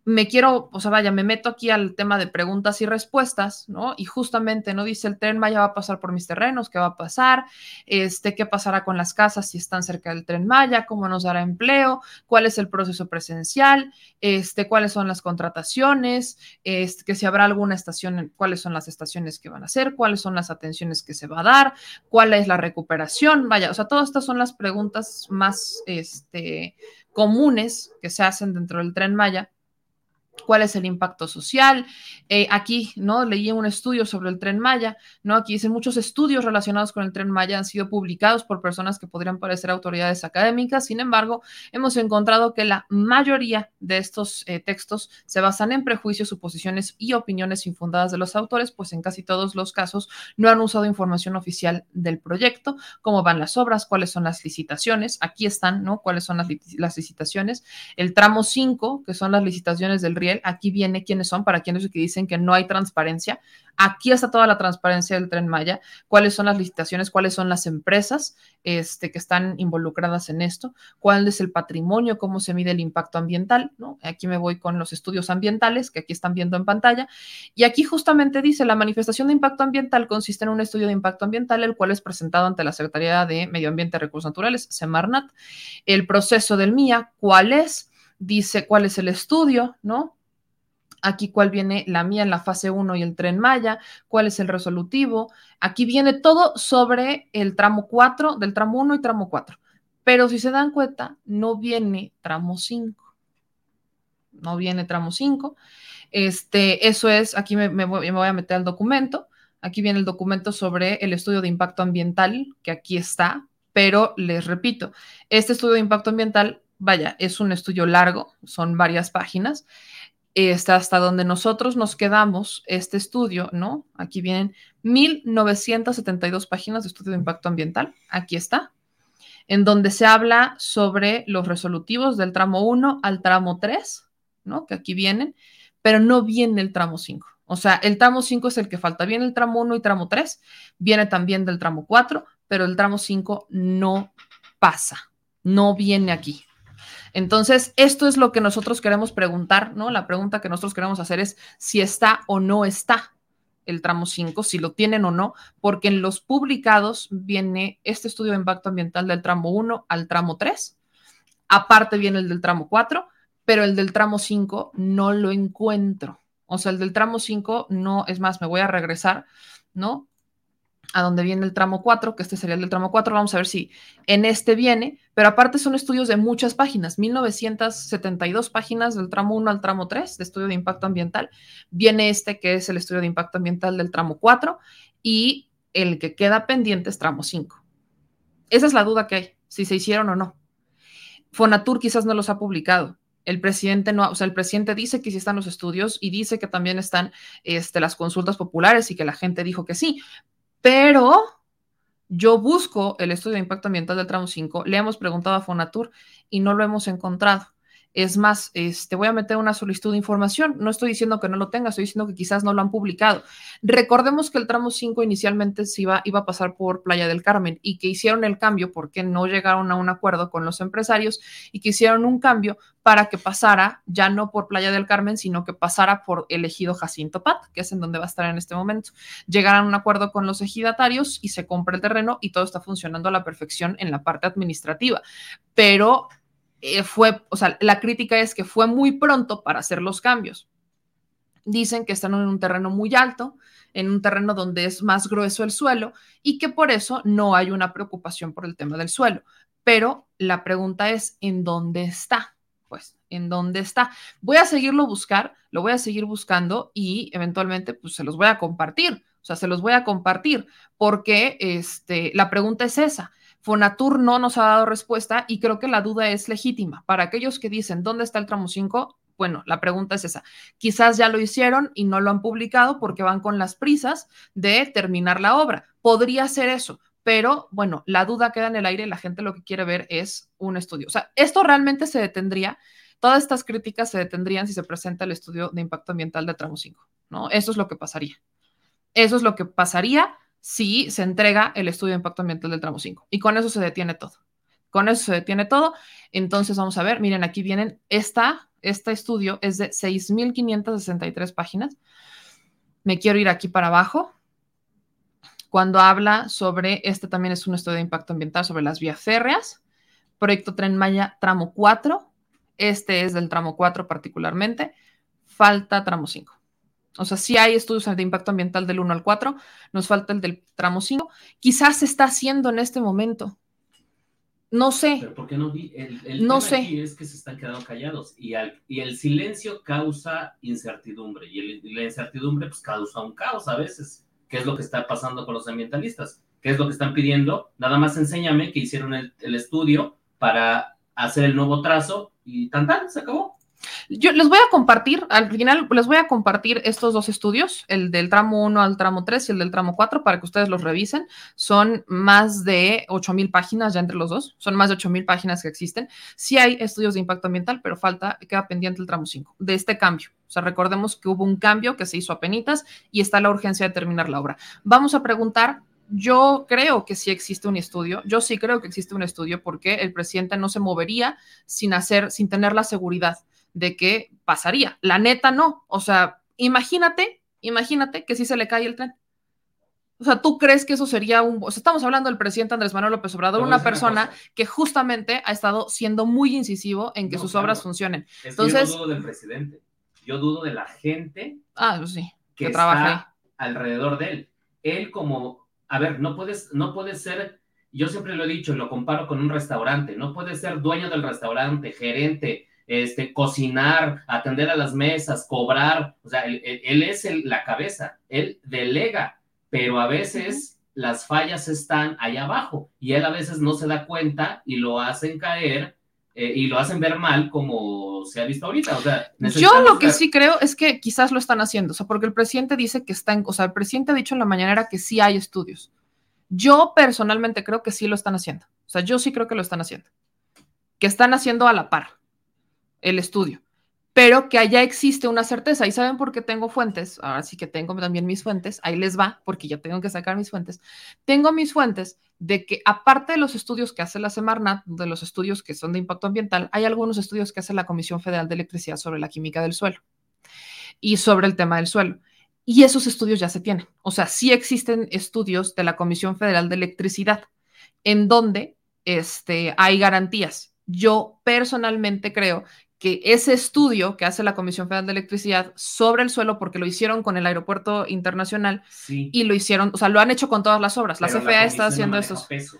me quiero, o sea, vaya, me meto aquí al tema de preguntas y respuestas, ¿no? Y justamente, ¿no? Dice el tren Maya va a pasar por mis terrenos, ¿qué va a pasar? Este, ¿qué pasará con las casas si están cerca del tren Maya? ¿Cómo nos dará empleo? ¿Cuál es el proceso presencial? Este, ¿cuáles son las contrataciones? Este, que si habrá alguna estación, ¿cuáles son las estaciones que van a hacer? ¿Cuáles son las atenciones que se va a dar? ¿Cuál es la recuperación? Vaya, o sea, todas estas son las preguntas más, este, comunes que se hacen dentro del tren Maya cuál es el impacto social. Eh, aquí, ¿no? Leí un estudio sobre el tren Maya, ¿no? Aquí dicen muchos estudios relacionados con el tren Maya han sido publicados por personas que podrían parecer autoridades académicas. Sin embargo, hemos encontrado que la mayoría de estos eh, textos se basan en prejuicios, suposiciones y opiniones infundadas de los autores, pues en casi todos los casos no han usado información oficial del proyecto, cómo van las obras, cuáles son las licitaciones. Aquí están, ¿no? Cuáles son las, las licitaciones. El tramo 5, que son las licitaciones del aquí viene quiénes son, para quienes que dicen que no hay transparencia. Aquí está toda la transparencia del tren Maya, cuáles son las licitaciones, cuáles son las empresas este, que están involucradas en esto, cuál es el patrimonio, cómo se mide el impacto ambiental, ¿no? Aquí me voy con los estudios ambientales que aquí están viendo en pantalla. Y aquí justamente dice, la manifestación de impacto ambiental consiste en un estudio de impacto ambiental, el cual es presentado ante la Secretaría de Medio Ambiente y Recursos Naturales, Semarnat. El proceso del MIA, ¿cuál es? Dice cuál es el estudio, ¿no? Aquí cuál viene la mía en la fase 1 y el tren Maya, cuál es el resolutivo. Aquí viene todo sobre el tramo 4, del tramo 1 y tramo 4. Pero si se dan cuenta, no viene tramo 5. No viene tramo 5. Este, eso es, aquí me, me voy a meter al documento. Aquí viene el documento sobre el estudio de impacto ambiental, que aquí está, pero les repito, este estudio de impacto ambiental, vaya, es un estudio largo, son varias páginas, está hasta donde nosotros nos quedamos, este estudio, ¿no? Aquí vienen 1972 páginas de estudio de impacto ambiental, aquí está, en donde se habla sobre los resolutivos del tramo 1 al tramo 3, ¿no? Que aquí vienen, pero no viene el tramo 5. O sea, el tramo 5 es el que falta. Viene el tramo 1 y tramo 3, viene también del tramo 4, pero el tramo 5 no pasa, no viene aquí. Entonces, esto es lo que nosotros queremos preguntar, ¿no? La pregunta que nosotros queremos hacer es si está o no está el tramo 5, si lo tienen o no, porque en los publicados viene este estudio de impacto ambiental del tramo 1 al tramo 3, aparte viene el del tramo 4, pero el del tramo 5 no lo encuentro. O sea, el del tramo 5 no, es más, me voy a regresar, ¿no? A donde viene el tramo 4, que este sería el del tramo 4, vamos a ver si en este viene, pero aparte son estudios de muchas páginas, 1972 páginas del tramo 1 al tramo 3 de estudio de impacto ambiental, viene este que es el estudio de impacto ambiental del tramo 4 y el que queda pendiente es tramo 5. Esa es la duda que hay, si se hicieron o no. Fonatur quizás no los ha publicado, el presidente no, o sea, el presidente dice que sí están los estudios y dice que también están este, las consultas populares y que la gente dijo que sí, pero yo busco el estudio de impacto ambiental del tramo 5, le hemos preguntado a Fonatur y no lo hemos encontrado. Es más, este, voy a meter una solicitud de información. No estoy diciendo que no lo tenga, estoy diciendo que quizás no lo han publicado. Recordemos que el tramo 5 inicialmente se iba, iba a pasar por Playa del Carmen y que hicieron el cambio porque no llegaron a un acuerdo con los empresarios y que hicieron un cambio para que pasara ya no por Playa del Carmen, sino que pasara por el ejido Jacinto Pat, que es en donde va a estar en este momento. Llegaron a un acuerdo con los ejidatarios y se compra el terreno y todo está funcionando a la perfección en la parte administrativa. Pero eh, fue, o sea, la crítica es que fue muy pronto para hacer los cambios. Dicen que están en un terreno muy alto, en un terreno donde es más grueso el suelo y que por eso no hay una preocupación por el tema del suelo. Pero la pregunta es, ¿en dónde está? Pues, ¿en dónde está? Voy a seguirlo buscar, lo voy a seguir buscando y eventualmente pues se los voy a compartir. O sea, se los voy a compartir porque este, la pregunta es esa. Fonatur no nos ha dado respuesta y creo que la duda es legítima. Para aquellos que dicen, ¿dónde está el tramo 5? Bueno, la pregunta es esa. Quizás ya lo hicieron y no lo han publicado porque van con las prisas de terminar la obra. Podría ser eso, pero bueno, la duda queda en el aire. La gente lo que quiere ver es un estudio. O sea, esto realmente se detendría. Todas estas críticas se detendrían si se presenta el estudio de impacto ambiental de tramo 5, ¿no? Eso es lo que pasaría. Eso es lo que pasaría si se entrega el estudio de impacto ambiental del tramo 5. Y con eso se detiene todo. Con eso se detiene todo. Entonces vamos a ver, miren, aquí vienen, esta, este estudio es de 6.563 páginas. Me quiero ir aquí para abajo. Cuando habla sobre, este también es un estudio de impacto ambiental sobre las vías férreas, proyecto Tren Maya tramo 4, este es del tramo 4 particularmente, falta tramo 5. O sea, sí hay estudios de impacto ambiental del 1 al 4, nos falta el del tramo 5. Quizás se está haciendo en este momento. No sé. Pero ¿por qué no? El, el no tema sé. aquí es que se están quedando callados y, al, y el silencio causa incertidumbre y, el, y la incertidumbre pues causa un caos a veces. ¿Qué es lo que está pasando con los ambientalistas? ¿Qué es lo que están pidiendo? Nada más enséñame que hicieron el, el estudio para hacer el nuevo trazo y tan tan, se acabó. Yo les voy a compartir, al final les voy a compartir estos dos estudios, el del tramo 1 al tramo 3 y el del tramo 4, para que ustedes los revisen. Son más de 8.000 páginas ya entre los dos, son más de 8.000 páginas que existen. Sí hay estudios de impacto ambiental, pero falta, queda pendiente el tramo 5 de este cambio. O sea, recordemos que hubo un cambio que se hizo a penitas y está la urgencia de terminar la obra. Vamos a preguntar yo creo que sí existe un estudio, yo sí creo que existe un estudio porque el presidente no se movería sin hacer, sin tener la seguridad de que pasaría. La neta no. O sea, imagínate, imagínate que si se le cae el tren. O sea, ¿tú crees que eso sería un... O sea, estamos hablando del presidente Andrés Manuel López Obrador, una persona una que justamente ha estado siendo muy incisivo en que No, sus claro. obras funcionen. Es Entonces- yo dudo del presidente, yo dudo de la gente Ah, pues sí, que, que trabaja alrededor de él. Él como, a ver, no puedes, no puedes ser, yo siempre lo he dicho y lo comparo con un restaurante, no puedes ser dueño del restaurante, gerente, este, cocinar, atender a las mesas, cobrar, o sea, él, es el- la cabeza, él delega, pero a veces las fallas están allá abajo y él a veces no se da cuenta y lo hacen caer eh, y lo hacen ver mal como se ha visto ahorita, o sea, Yo lo que sí creo es que quizás lo están haciendo, o sea, porque el presidente dice que está en, o sea, el presidente ha dicho en la mañanera que sí hay estudios. Yo personalmente creo que sí lo están haciendo. O sea, yo sí creo que lo están haciendo. Que están haciendo a la par el estudio, pero que allá existe una certeza. ¿Y saben por qué tengo fuentes? Ahora sí que tengo también mis fuentes. Ahí les va, porque ya tengo que sacar mis fuentes. Tengo mis fuentes de que aparte de los estudios que hace la Semarnat, de los estudios que son de impacto ambiental, hay algunos estudios que hace la Comisión Federal de Electricidad sobre la química del suelo y sobre el tema del suelo. Y esos estudios ya se tienen. O sea, sí existen estudios de la Comisión Federal de Electricidad en donde este, hay garantías. Yo personalmente creo que ese estudio que hace la Comisión Federal de Electricidad sobre el suelo, porque lo hicieron con el Aeropuerto Internacional Sí. y lo hicieron, o sea, lo han hecho con todas las obras. La Pero CFA está comisión no haciendo maneja estos. peso.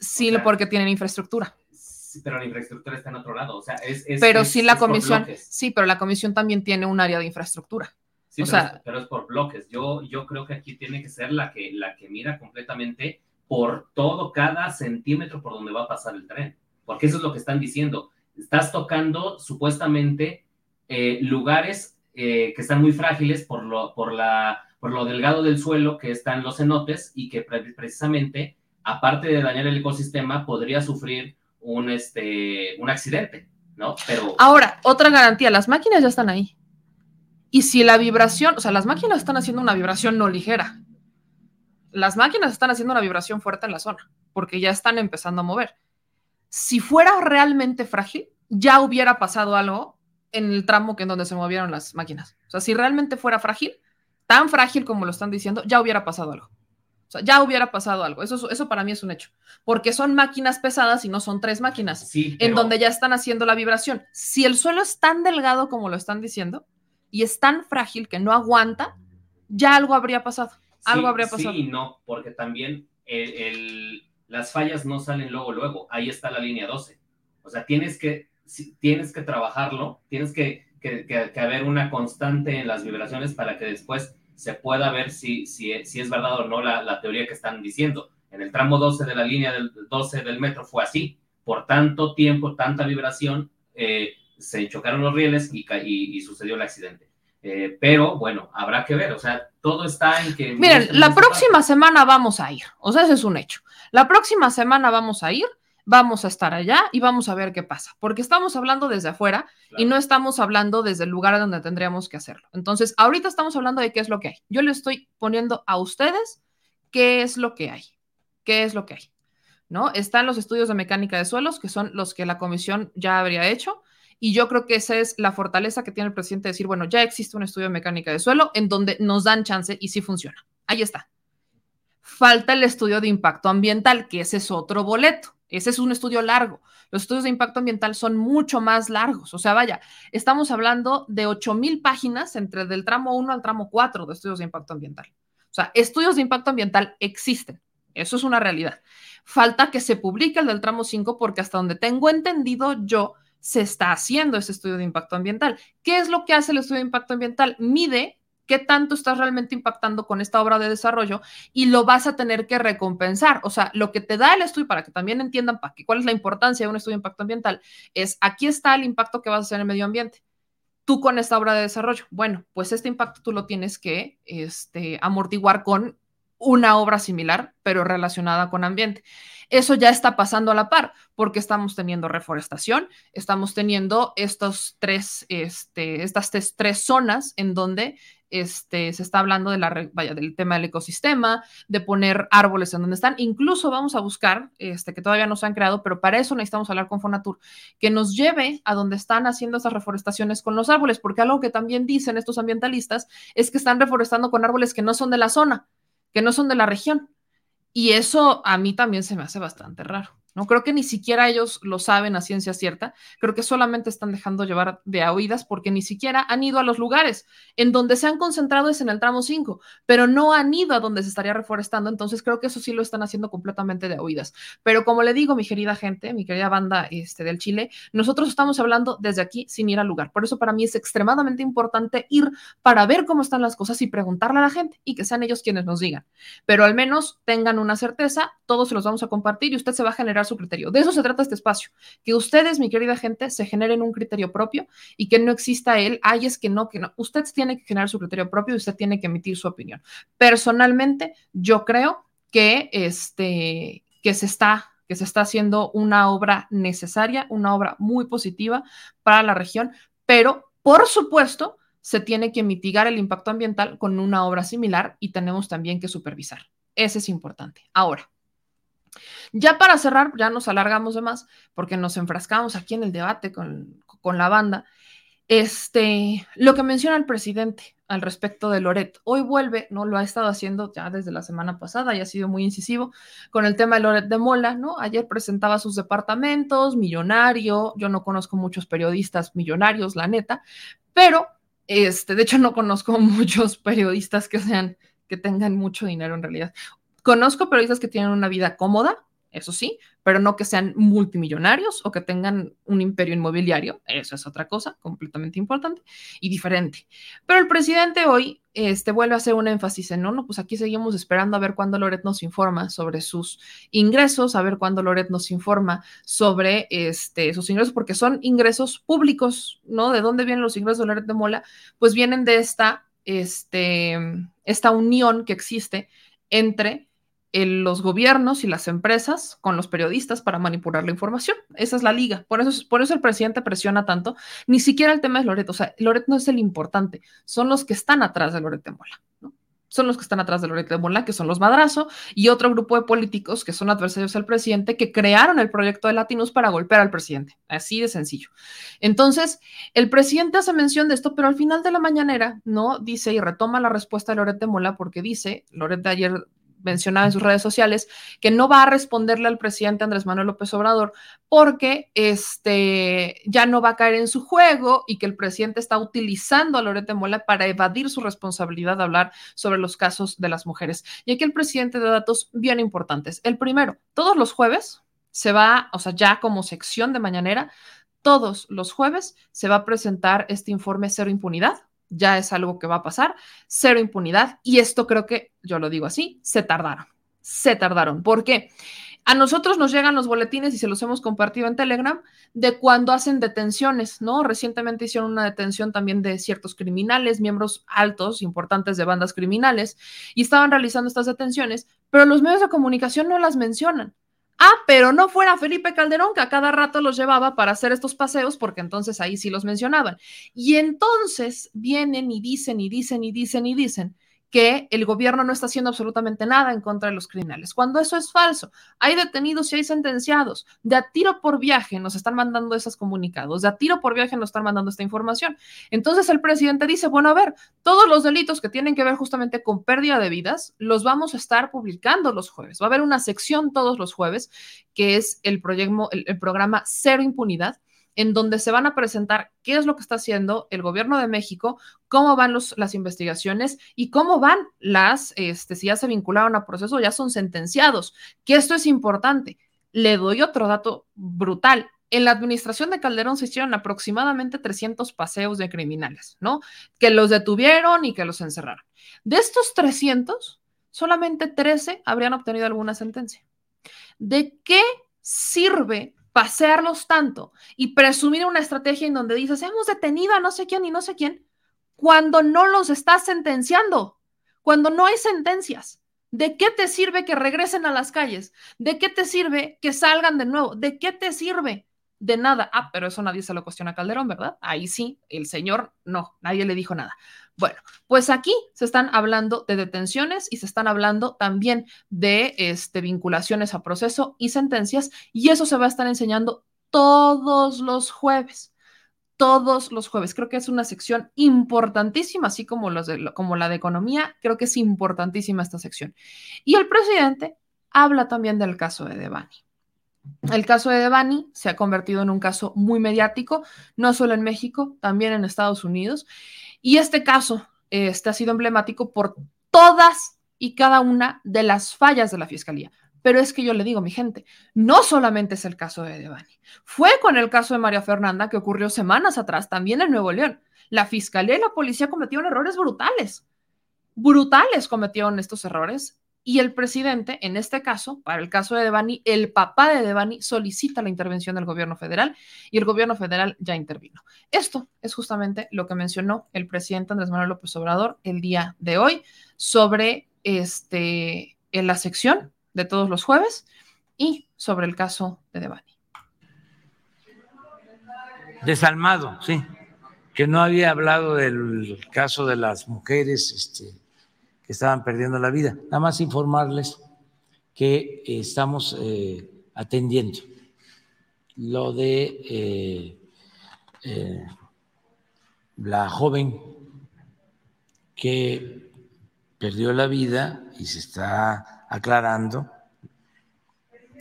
Sí, o sea, porque tienen infraestructura. Sí, pero la infraestructura está en otro lado. O sea, es. es- pero es- sí la comisión, sí, pero la comisión también tiene un área de infraestructura. Sí, o pero, sea- es, pero es por bloques. Yo, yo creo que aquí tiene que ser la que, la que mira completamente por todo, cada centímetro por donde va a pasar el tren. Porque eso es lo que están diciendo. Estás tocando supuestamente eh, lugares eh, que están muy frágiles por lo, por, la, por lo delgado del suelo que están los cenotes y que pre- precisamente, aparte de dañar el ecosistema, podría sufrir un, este, un accidente. ¿no? Pero... Ahora, otra garantía, las máquinas ya están ahí. Y si la vibración, o sea, las máquinas están haciendo una vibración no ligera. Las máquinas están haciendo una vibración fuerte en la zona, porque ya están empezando a mover. Si fuera realmente frágil, ya hubiera pasado algo en el tramo que en donde se movieron las máquinas. O sea, si realmente fuera frágil, tan frágil como lo están diciendo, ya hubiera pasado algo. O sea, ya hubiera pasado algo. Eso, eso para mí es un hecho. Porque son máquinas pesadas y no son tres máquinas. En donde ya están haciendo la vibración. Si el suelo es tan delgado como lo están diciendo y es tan frágil que no aguanta, ya algo habría pasado. algo habría pasado. Sí y no, porque también las fallas no salen luego, luego. Ahí está la línea 12. O sea, tienes que, tienes que trabajarlo, tienes que, que, que haber una constante en las vibraciones para que después se pueda ver si, si, si es verdad o no la, la, teoría que están diciendo. En el tramo 12 de la línea del 12 del metro fue así. Por tanto tiempo, tanta vibración, eh, se chocaron los rieles y, y sucedió el accidente. Eh, pero bueno, habrá que ver, o sea, todo está en que... Miren, la próxima semana vamos a ir, o sea, ese es un hecho. La próxima semana vamos a ir vamos a estar allá y vamos a ver qué pasa, porque estamos hablando desde afuera y no estamos hablando desde el lugar donde tendríamos que hacerlo. Entonces, ahorita estamos hablando de qué es lo que hay. Yo le estoy poniendo a ustedes qué es lo que hay, qué es lo que hay. ¿No? Están los estudios de mecánica de suelos, que son los que la comisión ya habría hecho, y yo creo que esa es la fortaleza que tiene el presidente de decir, bueno, ya existe un estudio de mecánica de suelo en donde nos dan chance y sí funciona. Ahí está. Falta el estudio de impacto ambiental, que ese es otro boleto. Ese es un estudio largo. Los estudios de impacto ambiental son mucho más largos. O sea, vaya, estamos hablando de 8.000 páginas entre del tramo 1 al tramo 4 de estudios de impacto ambiental. O sea, estudios de impacto ambiental existen. Eso es una realidad. Falta que se publique el del tramo 5 porque hasta donde tengo entendido yo, se está haciendo ese estudio de impacto ambiental. ¿Qué es lo que hace el estudio de impacto ambiental? Mide qué tanto estás realmente impactando con esta obra de desarrollo y lo vas a tener que recompensar. O sea, lo que te da el estudio, para que también entiendan para cuál es la importancia de un estudio de impacto ambiental, es aquí está el impacto que vas a hacer en el medio ambiente. Tú con esta obra de desarrollo, bueno, pues este impacto tú lo tienes que este, amortiguar con una obra similar, pero relacionada con ambiente. Eso ya está pasando a la par, porque estamos teniendo reforestación, estamos teniendo estos tres, este, estas tres zonas en donde este, se está hablando de la, vaya, del tema del ecosistema, de poner árboles en donde están. Incluso vamos a buscar, este, que todavía no se han creado, pero para eso necesitamos hablar con Fonatur, que nos lleve a donde están haciendo esas reforestaciones con los árboles, porque algo que también dicen estos ambientalistas es que están reforestando con árboles que no son de la zona, que no son de la región. Y eso a mí también se me hace bastante raro. No creo que ni siquiera ellos lo saben a ciencia cierta. Creo que solamente están dejando llevar de oídas porque ni siquiera han ido a los lugares en donde se han concentrado es en el tramo 5, pero no han ido a donde se estaría reforestando. Entonces creo que eso sí lo están haciendo completamente de oídas. Pero como le digo, mi querida gente, mi querida banda este, del Chile, nosotros estamos hablando desde aquí sin ir al lugar. Por eso para mí es extremadamente importante ir para ver cómo están las cosas y preguntarle a la gente y que sean ellos quienes nos digan. Pero al menos tengan una certeza, todos se los vamos a compartir y usted se va a generar su criterio. De eso se trata este espacio, que ustedes, mi querida gente, se generen un criterio propio y que no exista él, ay, es que no, que no. Usted tiene que generar su criterio propio y usted tiene que emitir su opinión. Personalmente, yo creo que, este, que se está que se está haciendo una obra necesaria, una obra muy positiva para la región, pero por supuesto se tiene que mitigar el impacto ambiental con una obra similar y tenemos también que supervisar. Ese es importante. Ahora, ya para cerrar, ya nos alargamos de más porque nos enfrascamos aquí en el debate con, con la banda. Este, lo que menciona el presidente al respecto de Loret, hoy vuelve, ¿no? Lo ha estado haciendo ya desde la semana pasada y ha sido muy incisivo con el tema de Loret de Mola, ¿no? Ayer presentaba sus departamentos, millonario, yo no conozco muchos periodistas millonarios, la neta, pero, este, de hecho no conozco muchos periodistas que sean, que tengan mucho dinero en realidad. Conozco periodistas que tienen una vida cómoda, eso sí, pero no que sean multimillonarios o que tengan un imperio inmobiliario, eso es otra cosa completamente importante y diferente. Pero el presidente hoy este, vuelve a hacer un énfasis en, no, no, pues aquí seguimos esperando a ver cuándo Loret nos informa sobre sus ingresos, a ver cuándo Loret nos informa sobre este, sus ingresos, porque son ingresos públicos, ¿no? ¿De dónde vienen los ingresos de Loret de Mola? Pues vienen de esta, este, esta unión que existe entre los gobiernos y las empresas con los periodistas para manipular la información. Esa es la liga. Por eso, por eso el presidente presiona tanto. Ni siquiera el tema es Loret. O sea, Loret no es el importante. Son los que están atrás de Loret de Mola. ¿no? Son los que están atrás de Loret de Mola, que son los Madrazo, y otro grupo de políticos que son adversarios del presidente, que crearon el proyecto de Latinus para golpear al presidente. Así de sencillo. Entonces, el presidente hace mención de esto, pero al final de la mañanera, ¿no? Dice y retoma la respuesta de Loret de Mola porque dice, Loret de ayer mencionaba en sus redes sociales, que no va a responderle al presidente Andrés Manuel López Obrador porque este, ya no va a caer en su juego y que el presidente está utilizando a Lorete Mola para evadir su responsabilidad de hablar sobre los casos de las mujeres. Y aquí el presidente da datos bien importantes. El primero, todos los jueves se va, o sea, ya como sección de mañanera, todos los jueves se va a presentar este informe Cero Impunidad, ya es algo que va a pasar, cero impunidad. Y esto creo que, yo lo digo así, se tardaron, se tardaron. ¿Por qué? A nosotros nos llegan los boletines y se los hemos compartido en Telegram de cuando hacen detenciones, ¿no? Recientemente hicieron una detención también de ciertos criminales, miembros altos, importantes de bandas criminales, y estaban realizando estas detenciones, pero los medios de comunicación no las mencionan. Ah, pero no fuera Felipe Calderón, que a cada rato los llevaba para hacer estos paseos, porque entonces ahí sí los mencionaban. Y entonces vienen y dicen y dicen y dicen y dicen que el gobierno no está haciendo absolutamente nada en contra de los criminales, cuando eso es falso. Hay detenidos y hay sentenciados. De a tiro por viaje nos están mandando esos comunicados, de a tiro por viaje nos están mandando esta información. Entonces el presidente dice, bueno, a ver, todos los delitos que tienen que ver justamente con pérdida de vidas, los vamos a estar publicando los jueves. Va a haber una sección todos los jueves, que es el, proyecto, el, el programa Cero Impunidad, en donde se van a presentar qué es lo que está haciendo el gobierno de México, cómo van las investigaciones y cómo van las, este, si ya se vincularon a proceso, ya son sentenciados, que esto es importante. Le doy otro dato brutal. En la administración de Calderón se hicieron aproximadamente 300 paseos de criminales, ¿no? Que los detuvieron y que los encerraron. De estos 300, solamente 13 habrían obtenido alguna sentencia. ¿De qué sirve pasearlos tanto y presumir una estrategia en donde dices, hemos detenido a no sé quién y no sé quién, cuando no los estás sentenciando, cuando no hay sentencias. ¿De qué te sirve que regresen a las calles? ¿De qué te sirve que salgan de nuevo? ¿De qué te sirve? De nada. Ah, pero eso nadie se lo cuestiona a Calderón, ¿verdad? Ahí sí, el señor no, nadie le dijo nada. Bueno, pues aquí se están hablando de detenciones y se están hablando también de este, vinculaciones a proceso y sentencias, y eso se va a estar enseñando todos los jueves. Todos los jueves. Creo que es una sección importantísima, así como, los como la de economía. Creo que es importantísima esta sección. Y el presidente habla también del caso de Devani. El caso de Devani se ha convertido en un caso muy mediático, no solo en México, también en Estados Unidos. Y este caso este, ha sido emblemático por todas y cada una de las fallas de la fiscalía. Pero es que yo le digo, mi gente, no solamente es el caso de Devani, fue con el caso de María Fernanda que ocurrió semanas atrás, también en Nuevo León. La fiscalía y la policía cometieron errores brutales. Brutales cometieron estos errores y el presidente, en este caso, para el caso de Devani, el papá de Devani solicita la intervención del gobierno federal y el gobierno federal ya intervino. Esto es justamente lo que mencionó el presidente Andrés Manuel López Obrador el día de hoy sobre este, en la sección de todos los jueves y sobre el caso de Devani. Desalmado, sí, que no había hablado del caso de las mujeres, este estaban perdiendo la vida. Nada más informarles que estamos eh, atendiendo lo de eh, eh, la joven que perdió la vida y se está aclarando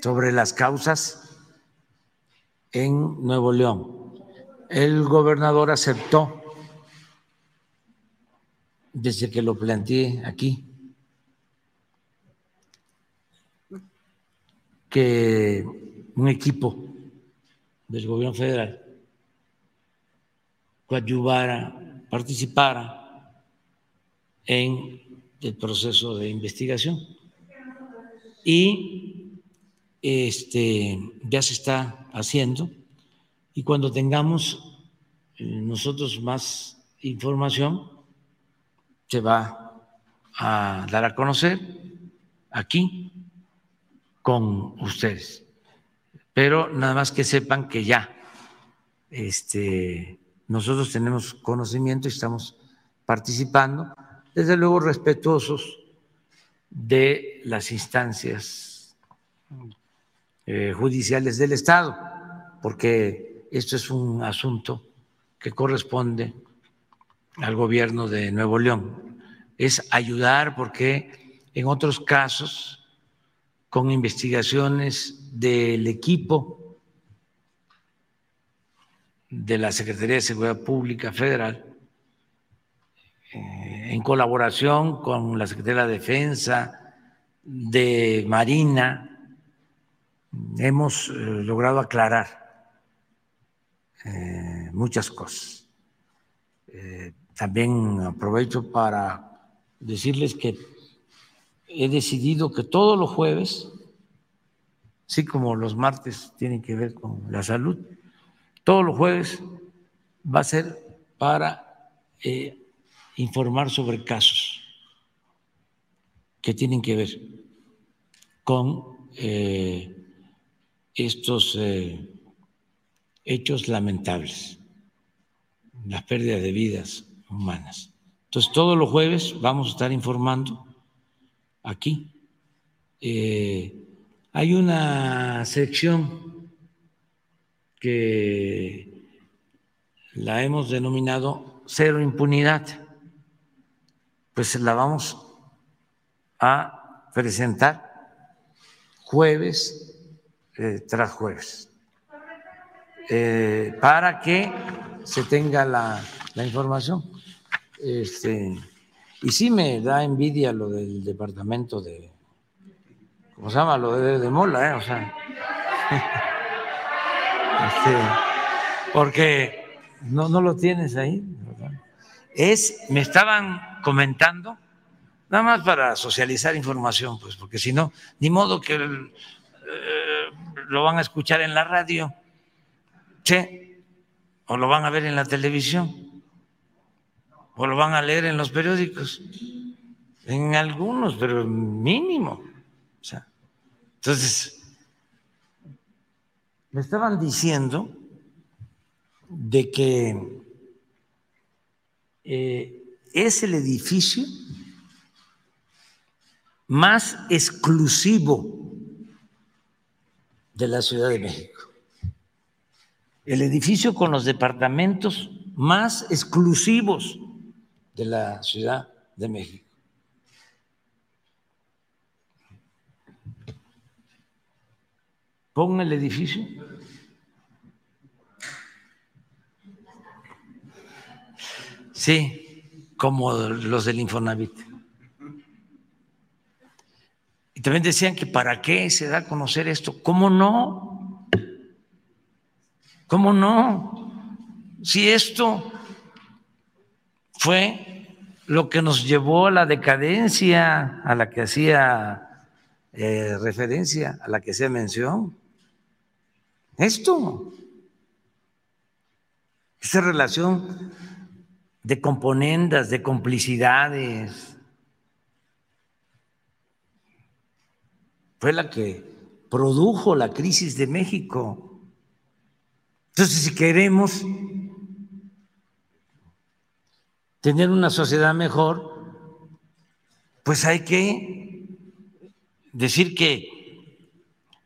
sobre las causas en Nuevo León. El gobernador aceptó desde que lo planteé aquí, que un equipo del gobierno federal coadyuvara, participara en el proceso de investigación. Y este, ya se está haciendo y cuando tengamos eh, nosotros más información, se va a dar a conocer aquí con ustedes. Pero nada más que sepan que ya este, nosotros tenemos conocimiento y estamos participando, desde luego respetuosos de las instancias eh, judiciales del Estado, porque esto es un asunto que corresponde al gobierno de Nuevo León. Es ayudar porque en otros casos, con investigaciones del equipo de la Secretaría de Seguridad Pública Federal, eh, en colaboración con la Secretaría de Defensa, de Marina, hemos eh, logrado aclarar eh, muchas cosas. También aprovecho para decirles que he decidido que todos los jueves, así como los martes tienen que ver con la salud, todos los jueves va a ser para informar sobre casos que tienen que ver con eh, estos eh, hechos lamentables, las pérdidas de vidas humanas. Entonces, todos los jueves vamos a estar informando aquí. Eh, hay una sección que la hemos denominado cero impunidad pues la vamos a presentar jueves eh, tras jueves, eh, para que se tenga la, información. Este, y sí me da envidia lo del departamento de, ¿cómo se llama? Lo de, de Mola, ¿eh? O sea, este, porque no, no lo tienes ahí. Es, me estaban comentando, nada más para socializar información, pues, porque si no, ni modo que eh, lo van a escuchar en la radio, ¿sí? o lo van a ver en la televisión, o lo van a leer en los periódicos, en algunos, pero mínimo. Entonces, me estaban diciendo de que eh, es el edificio más exclusivo de la Ciudad de México. El edificio con los departamentos más exclusivos de la Ciudad de México. Pon el edificio. Sí, como los del Infonavit. Y también decían que para qué se da a conocer esto. ¿Cómo no? ¿Cómo no? Si esto fue lo que nos llevó a la decadencia a la que hacía eh, referencia, a la que hacía mención. Esto, esa relación de componendas, de complicidades. Fue la que produjo la crisis de México. Entonces, si queremos tener una sociedad mejor, pues hay que decir que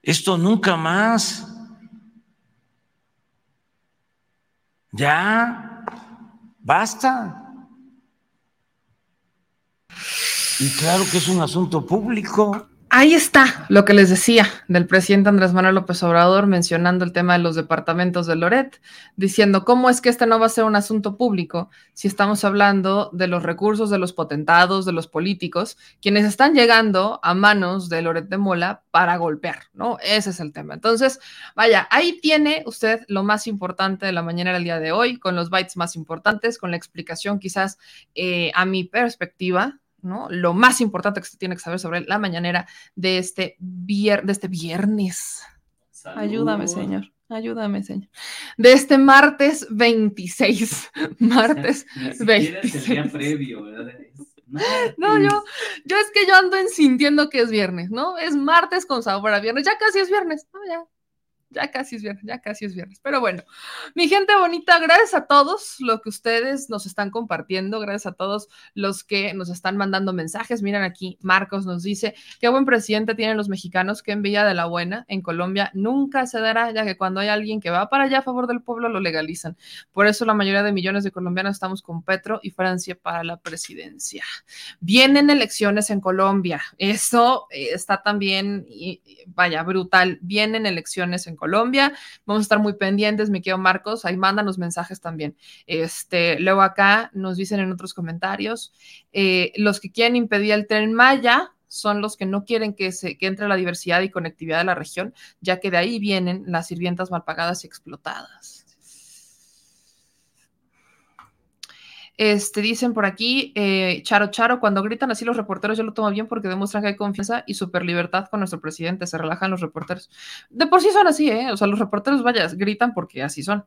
esto nunca más, ya Basta. Y claro que es un asunto público. Ahí está lo que les decía del presidente Andrés Manuel López Obrador mencionando el tema de los departamentos de Loret, diciendo cómo es que este no va a ser un asunto público si estamos hablando de los recursos de los potentados, de los políticos, quienes están llegando a manos de Loret de Mola para golpear, ¿no? Ese es el tema. Entonces, vaya, ahí tiene usted lo más importante de la mañana del día de hoy, con los bytes más importantes, con la explicación quizás eh, a mi perspectiva ¿no? Lo más importante que se tiene que saber sobre la mañanera de este, de este viernes. Ayúdame, Señor. Ayúdame, Señor. De este martes 26. Martes 26. previo, No, yo, yo es que yo ando en sintiendo que es viernes, ¿no? Es martes con sabor a viernes, ya casi es viernes, ¿no? Ya, ya casi es viernes, ya casi es viernes. Pero bueno, mi gente bonita, gracias a todos lo que ustedes nos están compartiendo, gracias a todos los que nos están mandando mensajes. Miren aquí, Marcos nos dice, qué buen presidente tienen los mexicanos, qué envidia de la buena. En Colombia nunca se dará, ya que cuando hay alguien que va para allá a favor del pueblo, lo legalizan. Por eso la mayoría de millones de colombianos estamos con Petro y Francia para la presidencia. Vienen elecciones en Colombia, eso está también, vaya, brutal. Vienen elecciones en Colombia. Vamos a estar muy pendientes, mi querido Marcos. Ahí mándanos mensajes también. Este, luego acá nos dicen en otros comentarios, eh, los que quieren impedir el tren Maya son los que no quieren que, se, que entre la diversidad y conectividad de la región, ya que de ahí vienen las sirvientas mal pagadas y explotadas. Este, dicen por aquí, eh, Charo Charo, cuando gritan así los reporteros, yo lo tomo bien porque demuestran que hay confianza y super libertad con nuestro presidente, se relajan los reporteros. De por sí son así, ¿eh? O sea, los reporteros, vaya, gritan porque así son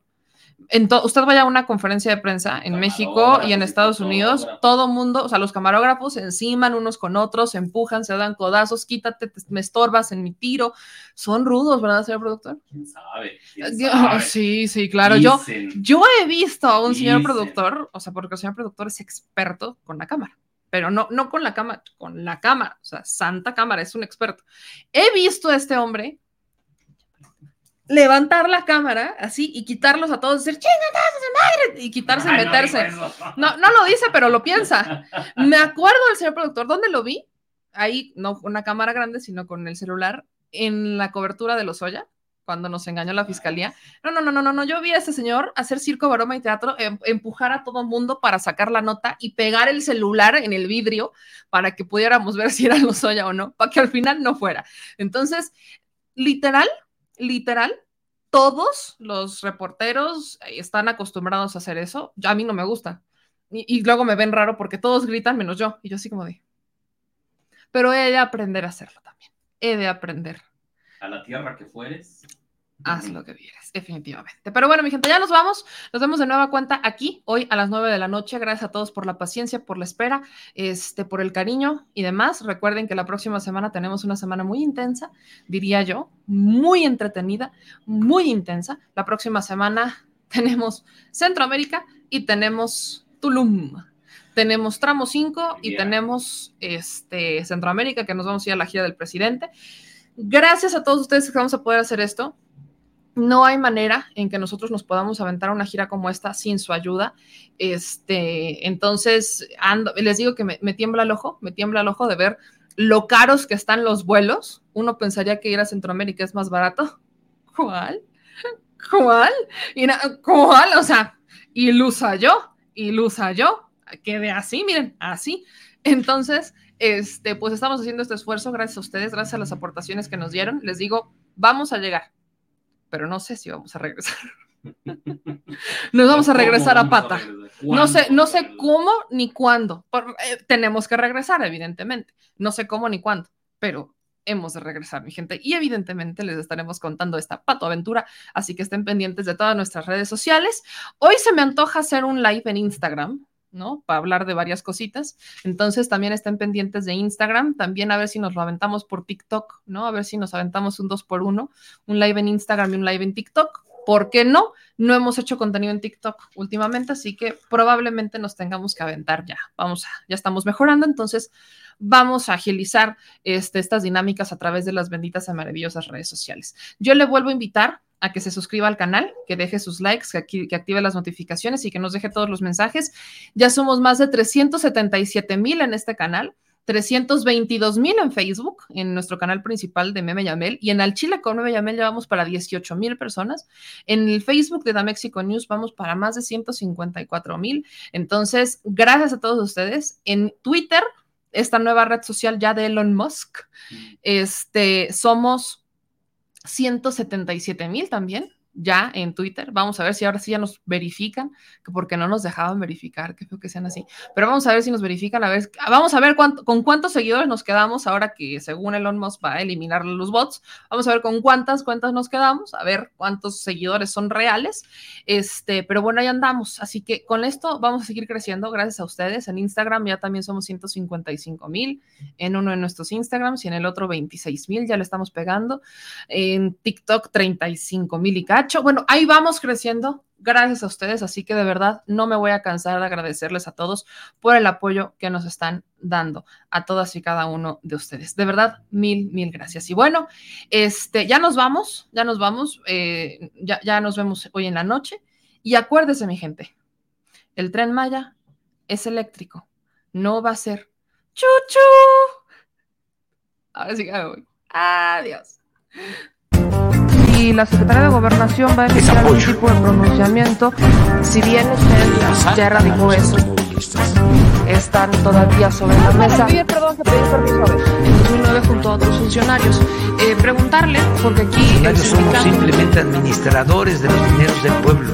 usted vaya a una conferencia de prensa en México y en Estados Unidos, todo mundo, o sea, los camarógrafos se enciman unos con otros, se empujan, se dan codazos, quítate, me estorbas en mi tiro. Son rudos, ¿verdad, señor productor? ¿Quién sabe? Sí, sí, claro. Yo, yo he visto a un señor productor, o sea, porque el señor productor es experto con la cámara pero no, no con la cámara, con la cámara, o sea, santa cámara, es un experto. He visto a este hombre levantar la cámara así y quitarlos a todos, decir, chinga, madre, y quitarse y meterse. No, no lo dice, pero lo piensa. Me acuerdo del señor productor, ¿dónde lo vi? Ahí, no una cámara grande, sino con el celular, en la cobertura de los Oya, cuando nos engañó la fiscalía. No, no, no, no, no, no. Yo vi a ese señor hacer circo, broma y teatro, em, empujar a todo mundo para sacar la nota y pegar el celular en el vidrio para que pudiéramos ver si era los Oya o no, para que al final no fuera. Entonces, literal, literal, todos los reporteros están acostumbrados a hacer eso. a mí no me gusta. Y, luego me ven raro porque todos gritan menos yo. Y yo así como de... Pero he de aprender a hacerlo también. He de aprender. A la tierra que fueres haz lo que vieres, definitivamente. Pero bueno, mi gente, ya nos vamos. Nos vemos de nueva cuenta aquí, hoy a las 9 de la noche. Gracias a todos por la paciencia, por la espera, este, por el cariño y demás. Recuerden que la próxima semana tenemos una semana muy intensa, diría yo, muy entretenida, muy intensa. La próxima semana tenemos Centroamérica y tenemos Tulum. Tenemos tramo 5 y tenemos este, Centroamérica, que nos vamos a ir a la gira del presidente. Gracias a todos ustedes que vamos a poder hacer esto no hay manera en que nosotros nos podamos aventar una gira como esta sin su ayuda. Este, entonces, ando, les digo que me, tiembla el ojo, me tiembla el ojo de ver lo caros que están los vuelos. Uno pensaría que ir a Centroamérica es más barato. ¿Cuál? ¿Cuál? ¿Cuál? O sea, ilusa yo, ilusa yo. Quede así, miren, así. Entonces, este, pues estamos haciendo este esfuerzo gracias a ustedes, gracias a las aportaciones que nos dieron. Les digo, vamos a llegar pero no sé si vamos a regresar. Nos vamos a regresar a pata. No sé, no sé cómo ni cuándo. Eh, tenemos que regresar, evidentemente. No sé cómo ni cuándo, pero hemos de regresar, mi gente. Y evidentemente les estaremos contando esta pato aventura, así que estén pendientes de todas nuestras redes sociales. Hoy se me antoja hacer un live en Instagram. ¿No? Para hablar de varias cositas. Entonces también estén pendientes de Instagram, también a ver si nos lo aventamos por TikTok, ¿no? A ver si nos aventamos un dos por uno, un live en Instagram y un live en TikTok. ¿Por qué no? No hemos hecho contenido en TikTok últimamente, así que probablemente nos tengamos que aventar ya. Vamos, a, ya estamos mejorando, entonces vamos a agilizar este, estas dinámicas a través de las benditas y maravillosas redes sociales. Yo le vuelvo a invitar a que se suscriba al canal, que deje sus likes, que, que, active las notificaciones y que nos deje todos los mensajes. Ya somos más de 377 mil en este canal. 322 mil en Facebook, en nuestro canal principal de Meme Yamel, y en Al Chile con Meme Yamel ya vamos para 18 mil personas. En el Facebook de Da Mexico News vamos para más de 154 mil. Entonces, gracias a todos ustedes. En Twitter, esta nueva red social ya de Elon Musk, este, somos 177 mil también. Ya en Twitter. Vamos a ver si ahora sí ya nos verifican, que porque no nos dejaban verificar, que creo que sean así. Pero vamos a ver si nos verifican, a ver, vamos a ver con cuántos seguidores nos quedamos ahora que según Elon Musk va a eliminar los bots. Vamos a ver con cuántas cuentas nos quedamos, a ver cuántos seguidores son reales. Este, pero bueno, ahí andamos. Así que con esto vamos a seguir creciendo gracias a ustedes. En Instagram ya también somos 155 mil, en uno de nuestros Instagrams y en el otro 26 mil, ya le estamos pegando. En TikTok 35 mil y bueno, ahí vamos creciendo gracias a ustedes, así que de verdad no me voy a cansar de agradecerles a todos por el apoyo que nos están dando a todas y cada uno de ustedes. De verdad, mil, mil gracias. Y bueno, este, ya nos vamos, ya nos vamos, eh, ya, ya nos vemos hoy en la noche. Y acuérdese, mi gente, el tren Maya es eléctrico, no va a ser chuchu. Ahora sí que me voy. Adiós y la Secretaría de Gobernación va a emitir algún tipo de pronunciamiento, si bien usted ya erradicó eso, están todavía sobre la mesa. perdón, pedí permiso En 2009 junto a otros funcionarios. Eh, preguntarle, porque aquí... Los somos simplemente administradores de los dineros del pueblo.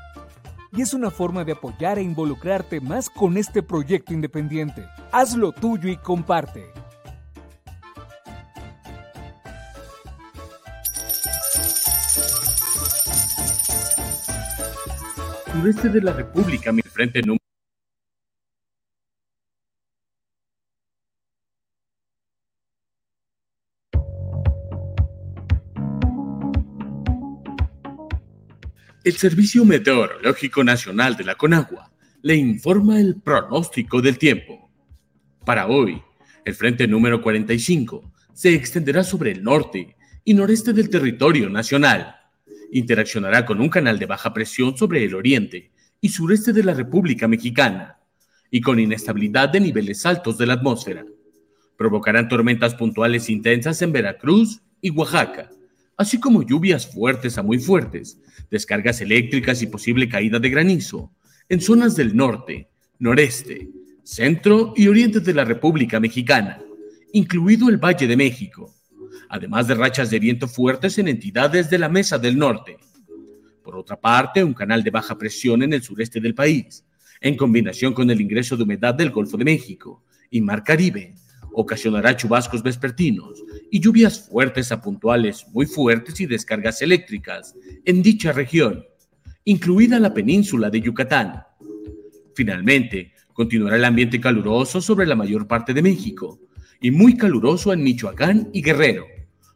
y es una forma de apoyar e involucrarte más con este proyecto independiente. Hazlo tuyo y comparte. Sureste de la República, mi frente número El Servicio Meteorológico Nacional de la Conagua le informa el pronóstico del tiempo. Para hoy, el frente número 45 se extenderá sobre el norte y noreste del territorio nacional. Interaccionará con un canal de baja presión sobre el oriente y sureste de la República Mexicana y con inestabilidad de niveles altos de la atmósfera. Provocarán tormentas puntuales intensas en Veracruz y Oaxaca así como lluvias fuertes a muy fuertes, descargas eléctricas y posible caída de granizo en zonas del norte, noreste, centro y oriente de la República Mexicana, incluido el Valle de México, además de rachas de viento fuertes en entidades de la Mesa del Norte. Por otra parte, un canal de baja presión en el sureste del país, en combinación con el ingreso de humedad del Golfo de México y Mar Caribe, ocasionará chubascos vespertinos y lluvias fuertes a puntuales muy fuertes y descargas eléctricas en dicha región, incluida la península de Yucatán. Finalmente, continuará el ambiente caluroso sobre la mayor parte de México y muy caluroso en Michoacán y Guerrero,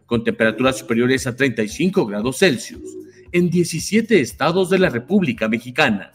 con temperaturas superiores a 35 grados Celsius en 17 estados de la República Mexicana.